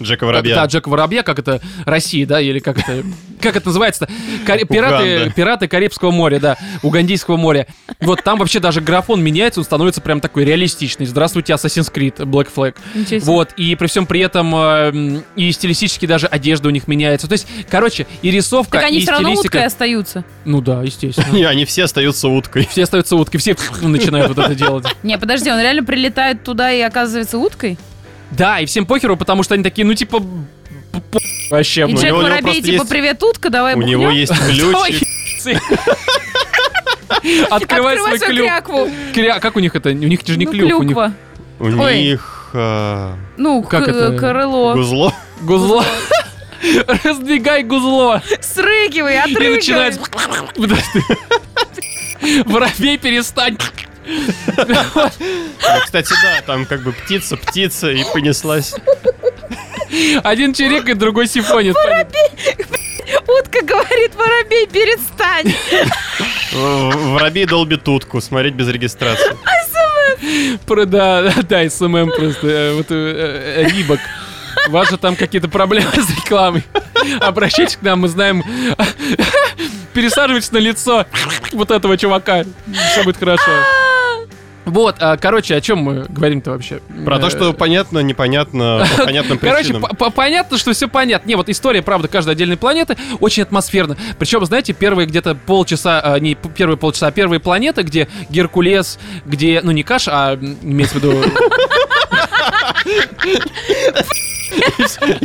Джека Воробья. Да, Джека Воробья, как это, Россия, да, или как это, как это называется-то? Кар- Пираты, пираты Карибского моря, да, Угандийского моря. Вот там вообще даже графон меняется, он становится прям такой реалистичный. Здравствуйте, Assassin's Creed, Black Flag. Вот, и при всем при этом э, и стилистически даже одежда у них меняется. То есть, короче, и рисовка, Так они и все равно стилистика... уткой остаются. Ну да, естественно. Не, они все остаются уткой. Все остаются уткой, все начинают вот это делать. Не, подожди, он реально прилетает туда и оказывается уткой? Да, и всем похеру, потому что они такие, ну типа, вообще. И ну, него- Джек у него Воробей, типа, есть- привет, утка, давай У него бухнем». есть Давай, ключ. Открывай свой клюв. Как у них это? У них же не Ну, клюв, у них. У них а, Ну, Как это? крыло. гузло. гузло. Раздвигай гузло. Срыгивай, И отрыгивай. начинается... Подожди. Воробей перестань. Ну, Кстати, да, там как бы птица, птица, и понеслась. Один чирикает, другой сифонит. Утка говорит, воробей, перестань. Воробей долбит утку, смотреть без регистрации. Про, да, да, SMM просто. э, Вот э, э, Reebok. У вас же там какие-то проблемы с рекламой. Обращайтесь к нам, мы знаем. Пересаживайтесь на лицо вот этого чувака. Все будет хорошо. Вот, а, короче, о чем мы говорим-то вообще? Про то, Э, что понятно, непонятно, по понятным Короче, причинам. по- понятно, что все понятно. Не, вот история, правда, каждой отдельной планеты очень атмосферна. Причем, знаете, первые где-то полчаса, а, не первые полчаса, а первые планеты, где Геркулес, где, ну не Каш, а имеется в виду...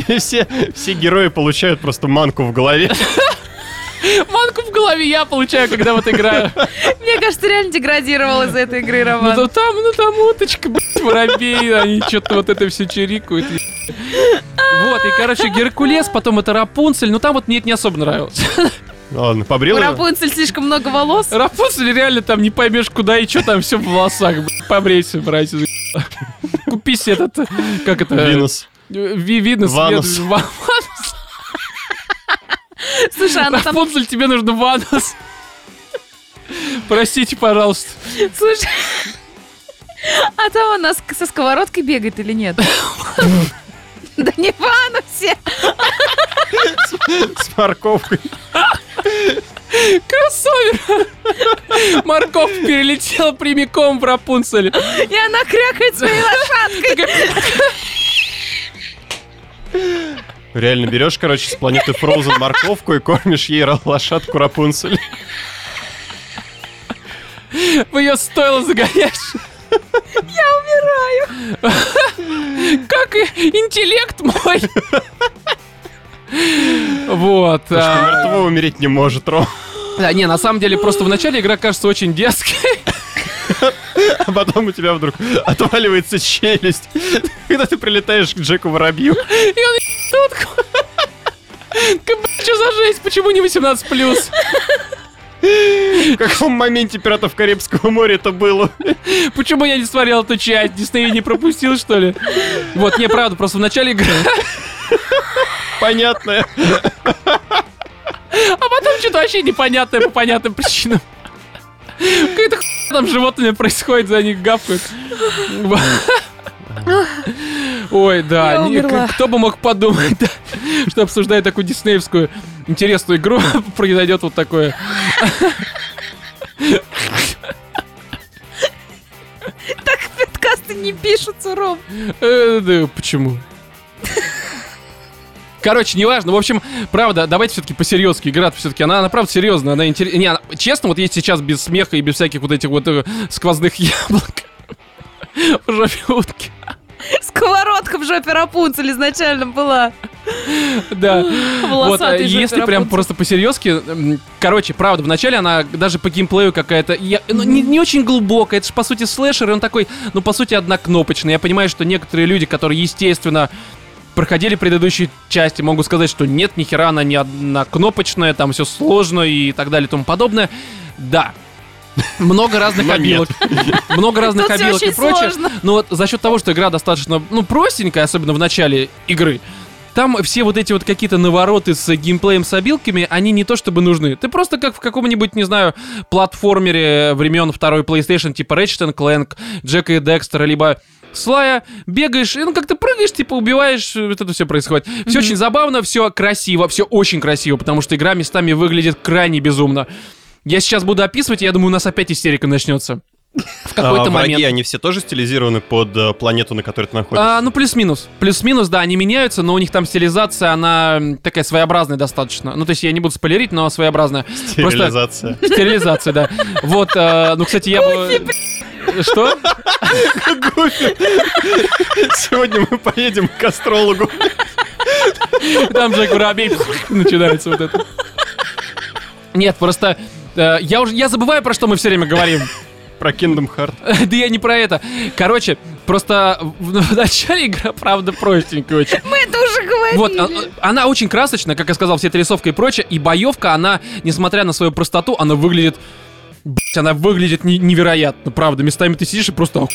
И все, все герои получают просто манку в голове. Манку в голове я получаю, когда вот играю. Мне кажется, реально деградировал из этой игры, Ну Роман. то там, ну там уточка, блядь, воробей, они что-то вот это все чирикают. Вот, и, короче, Геркулес, потом это Рапунцель, ну там вот мне это не особо нравилось. Ладно, побрил? Рапунцель слишком много волос. Рапунцель реально там не поймешь куда и что там все в волосах, побрейся, братья. за***. Купи себе этот, как это? Винус. Ви видно Ванус. свет. Слушай, она там... Рапунцель, тебе нужно ванус. Простите, пожалуйста. Слушай... А там она со сковородкой бегает или нет? Да не в анусе. С морковкой. Кроссовер! Морковка перелетела прямиком в Рапунцель. И она крякает своей лошадкой. Реально берешь, короче, с планеты Frozen морковку и кормишь ей лошадку Рапунцель. В ее стойло загоняешь. Я умираю. Как интеллект мой. Вот. Потому что а, мертвого умереть не может, Ром. Да, не, на самом деле, просто в начале игра кажется очень детской. А потом у тебя вдруг отваливается челюсть, когда ты прилетаешь к Джеку Воробью. И он утку. Что за жесть? Почему не 18+. В каком моменте пиратов Карибского моря это было? Почему я не смотрел эту часть? Дисней не пропустил, что ли? Вот, не, правда, просто в начале игры... Понятное. А потом что-то вообще непонятное по понятным причинам. Какая-то хуйня там с животными происходит, за них гавкают. Ой, да, не- кто бы мог подумать, да, что обсуждая такую диснеевскую интересную игру, произойдет вот такое. Так подкасты не пишутся, Ром. Э, да, почему? Короче, неважно. В общем, правда, давайте все-таки по-серьезки. Игра все-таки, она, она правда серьезная, она интересная. Не, она- честно, вот есть сейчас без смеха и без всяких вот этих вот э, сквозных яблок. В жопе утки. Сковородка в жопе Рапунцель изначально была. Да. Вот, жопе если прям просто по-серьезки, короче, правда, вначале она даже по геймплею какая-то, я- ну, не, не очень глубокая, это же по сути слэшер, и он такой, ну по сути однокнопочный. Я понимаю, что некоторые люди, которые, естественно, проходили предыдущие части, могут сказать, что нет, ни хера она не однокнопочная, там все сложно и так далее и тому подобное. Да. Много разных Но обилок. Много разных Тут обилок и очень прочее. сложно. Но вот за счет того, что игра достаточно, ну, простенькая, особенно в начале игры, там все вот эти вот какие-то навороты с геймплеем с обилками, они не то чтобы нужны. Ты просто как в каком-нибудь, не знаю, платформере времен второй PlayStation, типа Ratchet Clank, Джека и Декстера, либо Слая, бегаешь, и ну как ты прыгаешь, типа убиваешь, вот это все происходит. Все очень забавно, все красиво, все очень красиво, потому что игра местами выглядит крайне безумно. Я сейчас буду описывать, и я думаю, у нас опять истерика начнется. В какой-то А враги, момент. они все тоже стилизированы под э, планету, на которой ты находишься? А, ну, плюс-минус. Плюс-минус, да, они меняются, но у них там стилизация, она такая своеобразная достаточно. Ну, то есть я не буду спойлерить, но своеобразная. Просто Стерилизация. стерилизация, да. Вот, э, ну, кстати, я бы... Что? Гуфи. Сегодня мы поедем к астрологу. Там Джек Воробей начинается вот это. Нет, просто э, я уже я забываю, про что мы все время говорим. Про Kingdom Heart. Да я не про это. Короче, просто в, в начале игра, правда, простенькая очень. Мы это уже говорили. Вот, а- она очень красочная, как я сказал, все эта рисовка и прочее, и боевка, она, несмотря на свою простоту, она выглядит... блядь, она выглядит не- невероятно, правда. Местами ты сидишь и просто...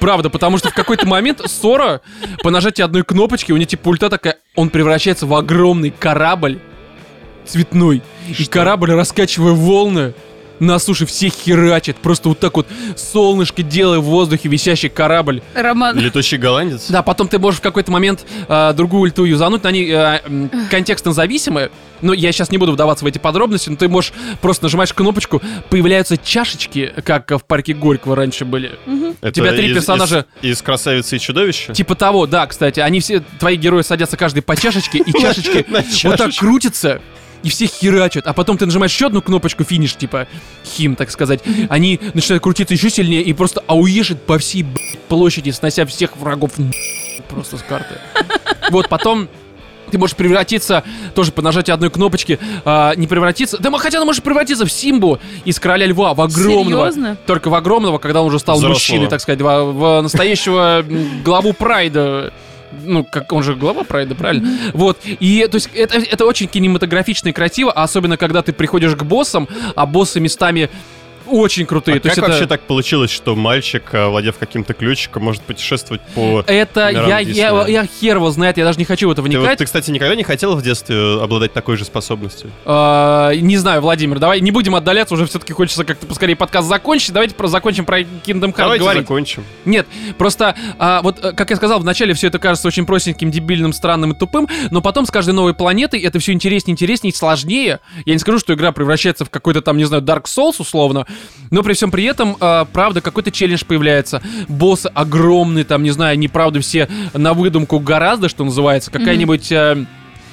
Правда, потому что в какой-то момент Сора по нажатию одной кнопочки, у нее типа ульта такая, он превращается в огромный корабль цветной. И корабль, раскачивая волны, на суше всех херачит. Просто вот так вот солнышко делая в воздухе висящий корабль. Роман, Летущий голландец. Да, потом ты можешь в какой-то момент э, другую ульту юзануть, но они э, м, контекстно зависимы. Ну, я сейчас не буду вдаваться в эти подробности, но ты можешь просто нажимаешь кнопочку, появляются чашечки, как в парке Горького раньше были. Это тебя три из- персонажа- Из, из «Красавицы и чудовища». Типа того, да, кстати, они все, твои герои садятся каждый по чашечке, и чашечки вот так крутятся, и все херачат, а потом ты нажимаешь еще одну кнопочку финиш, типа хим, так сказать, они начинают крутиться еще сильнее и просто ауешит по всей площади, снося всех врагов просто с карты. Вот потом ты можешь превратиться, тоже по нажатию одной кнопочки, а, не превратиться, да хотя ты можешь превратиться в Симбу из Короля Льва, в огромного. Серьезно? Только в огромного, когда он уже стал Взрослого. мужчиной, так сказать, в, в настоящего главу Прайда. Ну, как он же глава Прайда, правильно? Вот. И, то есть, это, это очень кинематографично и красиво, а особенно, когда ты приходишь к боссам, а боссы местами очень крутые. А то как есть это... вообще так получилось, что мальчик, э, владев каким-то ключиком, может путешествовать по... Это я, я, я хер его знает, я даже не хочу в это Ты, вот- вникать. ты, кстати, никогда не хотел в детстве обладать такой же способностью? А, не знаю, Владимир, давай не будем отдаляться, уже все-таки хочется как-то поскорее подкаст закончить. Давайте про закончим про Kingdom Hearts Давайте говорить. закончим. Нет, просто, а, вот, э, как я сказал, вначале все это кажется очень простеньким, дебильным, странным и тупым, но потом с каждой новой планетой это все интереснее, интереснее и сложнее. Я не скажу, что игра превращается в какой-то там, не знаю, Dark Souls условно, но при всем при этом, а, правда, какой-то челлендж появляется. Боссы огромные, там, не знаю, они, правда, все на выдумку гораздо, что называется. Какая-нибудь... э,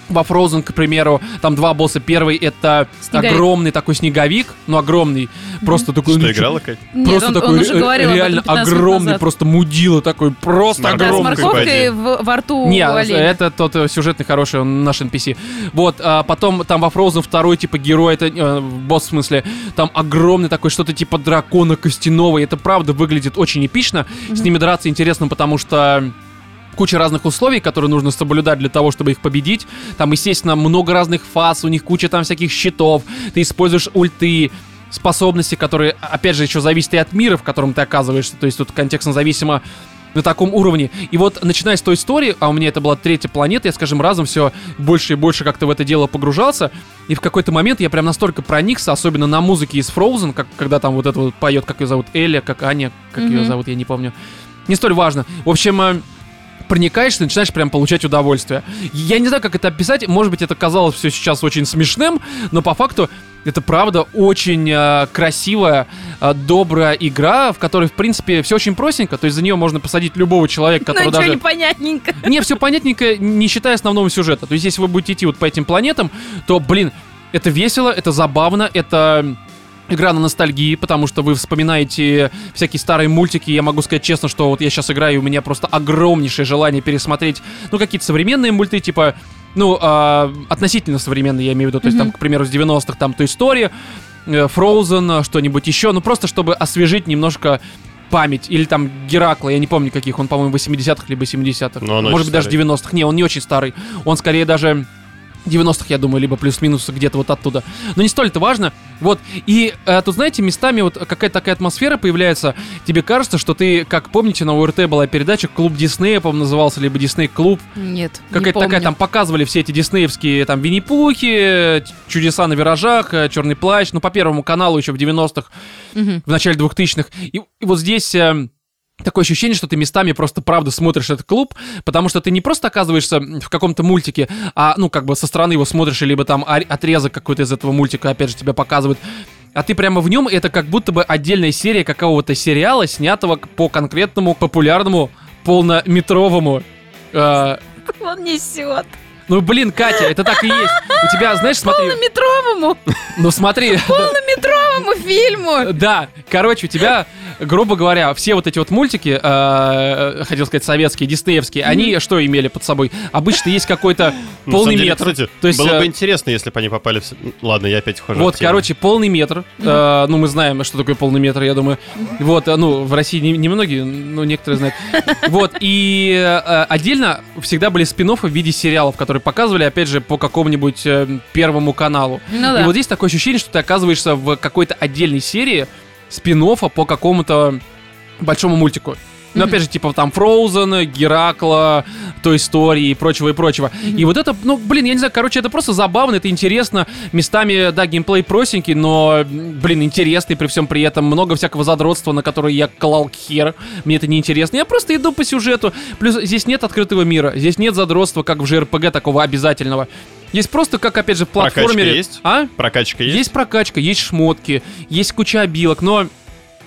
во Frozen, к примеру, там два босса. Первый это Снеговик. огромный такой снеговик, ну огромный, просто такой... Что, играла, Кать? Нет, просто он, такой он уже говорил реально 15 минут огромный, назад. просто мудила такой, просто Да, Да, с огромный. Громкой морковкой в, во рту Не, у оленя. это тот э, сюжетный хороший, он наш NPC. Вот, а потом там во Frozen второй типа герой, это э, босс в смысле, там огромный такой что-то типа дракона костяного, и это правда выглядит очень эпично. С ними драться интересно, потому что куча разных условий, которые нужно соблюдать для того, чтобы их победить. Там, естественно, много разных фаз, у них куча там всяких щитов, ты используешь ульты, способности, которые, опять же, еще зависят и от мира, в котором ты оказываешься. То есть тут контекстно зависимо на таком уровне. И вот, начиная с той истории, а у меня это была третья планета, я, скажем, разом все больше и больше как-то в это дело погружался, и в какой-то момент я прям настолько проникся, особенно на музыке из Frozen, как, когда там вот это вот поет, как ее зовут, Эля, как Аня, как ее Мгм. зовут, я не помню. Не столь важно. В общем, э, проникаешься, начинаешь прям получать удовольствие. Я не знаю, как это описать, может быть, это казалось все сейчас очень смешным, но по факту это правда очень э, красивая, э, добрая игра, в которой, в принципе, все очень простенько, то есть за нее можно посадить любого человека, который даже... непонятненько. Не, все понятненько, не считая основного сюжета. То есть, если вы будете идти вот по этим планетам, то, блин, это весело, это забавно, это игра на ностальгии, потому что вы вспоминаете всякие старые мультики. Я могу сказать честно, что вот я сейчас играю, и у меня просто огромнейшее желание пересмотреть, ну, какие-то современные мульты, типа, ну, а, относительно современные, я имею в виду, то есть, там, к примеру, с 90-х, там, Той история, Frozen, что-нибудь еще, ну, просто чтобы освежить немножко память, или там Геракла, я не помню каких, он, по-моему, 80-х либо 70-х, Но он может быть, даже старый. 90-х, не, он не очень старый, он скорее даже 90-х, я думаю, либо плюс-минус где-то вот оттуда. Но не столь это важно. Вот, и э, тут, знаете, местами вот какая-то такая атмосфера появляется. Тебе кажется, что ты, как помните, на УРТ была передача «Клуб Диснея», по-моему, назывался, либо «Дисней-клуб». Нет, не Какая-то такая, там показывали все эти диснеевские, там, Винни-Пухи, Чудеса на виражах, э, Черный плащ, ну, по Первому каналу еще в 90-х, Мгм. в начале 2000-х. И, и вот здесь... э, Такое ощущение, что ты местами просто правда смотришь этот клуб, потому что ты не просто оказываешься в каком-то мультике, а, ну, как бы со стороны его смотришь, либо там отрезок какой-то из этого мультика, опять же, тебя показывают. А ты прямо в нем, это как будто бы отдельная серия какого-то сериала, снятого по конкретному популярному полнометровому э, Он несет. Ну, блин, Катя, это так и есть. У тебя, знаешь, смотри... Полнометровому, Ну, смотри. полнометровому фильму. Да, короче, у тебя, грубо говоря, все вот эти вот мультики, э, хотел сказать, советские, диснеевские, они что имели под собой? Обычно есть какой-то полный метр. То есть, было э, бы интересно, если бы они попали в... с- Ладно, я опять ухожу Вот, короче, полный метр. Э, ну, мы знаем, что такое полный метр, я думаю. Вот, э, ну, в России не- немногие, но некоторые знают. Вот, и э, отдельно всегда были спин в виде сериалов, которые показывали, опять же, по какому-нибудь э, первому каналу. Ну И да. вот здесь такое ощущение, что ты оказываешься в какой-то отдельной серии спин по какому-то большому мультику. Ну, опять же, типа там Frozen, Геракла, Той истории и прочего, и прочего. И вот это, ну, блин, я не знаю, короче, это просто забавно, это интересно. Местами, да, геймплей простенький, но, блин, интересный при всем при этом. Много всякого задротства, на которое я клал хер. Мне это не интересно. Я просто иду по сюжету. Плюс здесь нет открытого мира, здесь нет задротства, как в JRPG такого обязательного. Есть просто, как, опять же, в Прокачка платформере. есть? А? Прокачка есть? Есть прокачка, есть шмотки, есть куча обилок, но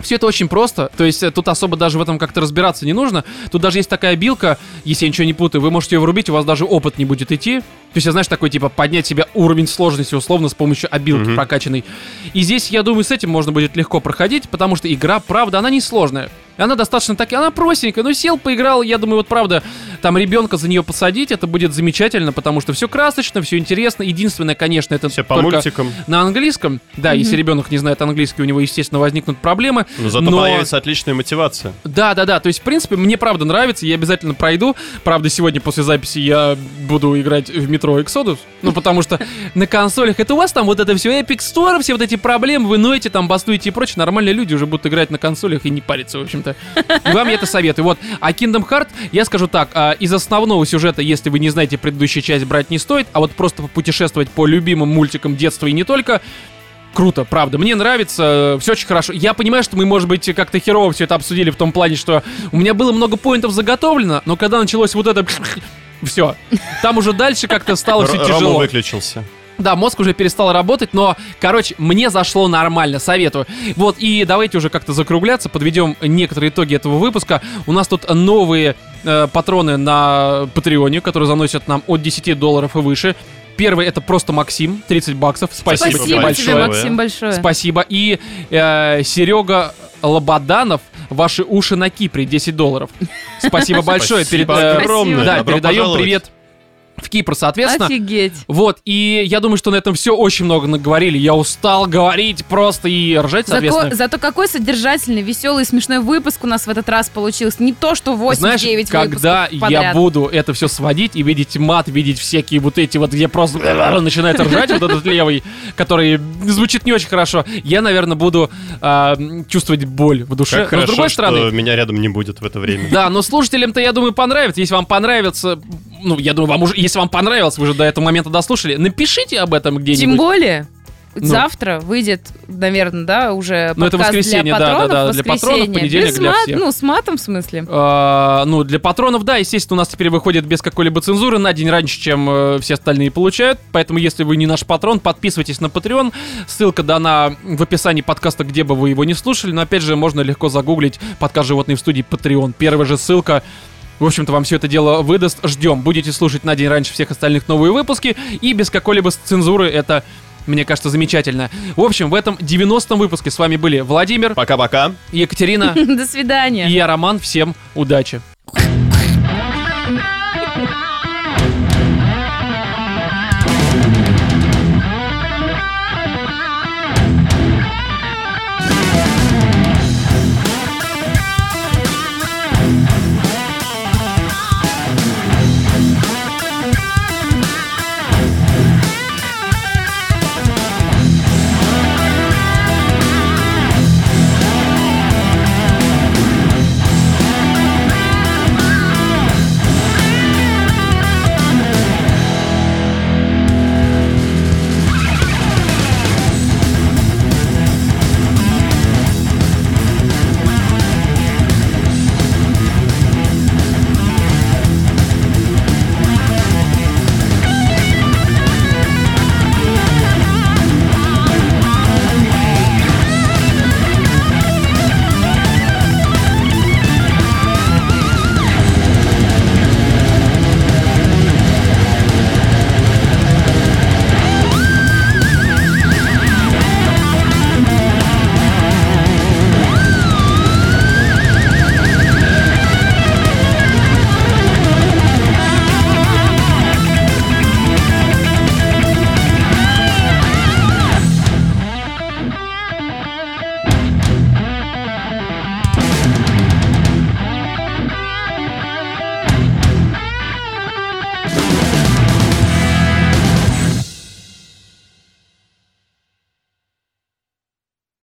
все это очень просто. То есть э, тут особо даже в этом как-то разбираться не нужно. Тут даже есть такая билка, если я ничего не путаю, вы можете ее врубить, у вас даже опыт не будет идти. То есть, я, знаешь, такой, типа, поднять себе уровень сложности условно с помощью обилки Мгм. прокачанной. И здесь, я думаю, с этим можно будет легко проходить, потому что игра, правда, она не сложная. Она достаточно так, она простенькая, ну сел, поиграл, я думаю, вот правда, там ребенка за нее посадить, это будет замечательно, потому что все красочно, все интересно. Единственное, конечно, это Все по мультикам. на английском. Да, если ребенок не знает английский, у него, естественно, возникнут проблемы. Но зато Но- появится отличная мотивация. Да, да, да. То есть, в принципе, мне правда нравится, я обязательно пройду. Правда, сегодня после записи я буду играть в метро Exodus. Ну, потому что на консолях это у вас там вот это все Epic Store, все вот эти проблемы, вы ноете, там бастуете и прочее. Нормальные люди уже будут играть на консолях и не париться, в общем-то. И вам я это советую. Вот. А Kingdom Heart, я скажу так, а, из основного сюжета, если вы не знаете предыдущую часть, брать не стоит, а вот просто путешествовать по любимым мультикам детства и не только, Круто, правда. Мне нравится, все очень хорошо. Я понимаю, что мы, может быть, как-то херово все это обсудили в том плане, что у меня было много поинтов заготовлено, но когда началось вот это... Все. Там уже дальше как-то стало все Р- Рома тяжело. выключился. Да, мозг уже перестал работать, но, короче, мне зашло нормально, советую. Вот, и давайте уже как-то закругляться, подведем некоторые итоги этого выпуска. У нас тут новые э, патроны на Патреоне, которые заносят нам от 10 долларов и выше. Первый это просто Максим, 30 баксов. Спасибо, Спасибо тебе большое. тебе. Максим, большое. Спасибо. И э, Серега Лободанов, ваши уши на Кипре, 10 долларов. Спасибо большое. Перед, Спасибо э, огромное. Да, Добро передаем пожаловать. привет в Кипр, соответственно. Офигеть. Вот, и я думаю, что на этом все очень много наговорили. Я устал говорить просто и ржать, соответственно. Зако- зато какой содержательный, веселый, смешной выпуск у нас в этот раз получился. Не то, что 8-9 Знаешь, когда выпусков я подряд. буду это все сводить и видеть мат, видеть всякие вот эти вот, где просто начинает ржать вот этот левый, который звучит не очень хорошо, я, наверное, буду а, чувствовать боль в душе. Как Но хорошо, с другой что стороны, меня рядом не будет в это время. Да, но слушателям-то, я думаю, понравится. Если вам понравится, ну, я думаю, вам уже, если вам понравилось, вы же до этого момента дослушали, напишите об этом где-нибудь. Тем более, Ну. завтра выйдет, наверное, да, уже Ну, это воскресенье, для да, да, патронов. да, для патронов, понедельник Без для мат- всех. Ну, с матом, в смысле. А, ну, для патронов, да, естественно, у нас теперь выходит без какой-либо цензуры на день раньше, чем э, все остальные получают. Поэтому, если вы не наш патрон, подписывайтесь на Patreon. Ссылка дана в описании подкаста, где бы вы его не слушали. Но, опять же, можно легко загуглить подкаст «Животные в студии» Patreon. Первая же ссылка в общем-то, вам все это дело выдаст. Ждем. Будете слушать на день раньше всех остальных новые выпуски. И без какой-либо цензуры это, мне кажется, замечательно. В общем, в этом 90-м выпуске с вами были Владимир, Пока-пока. Екатерина До свидания. и я, Роман. Всем удачи.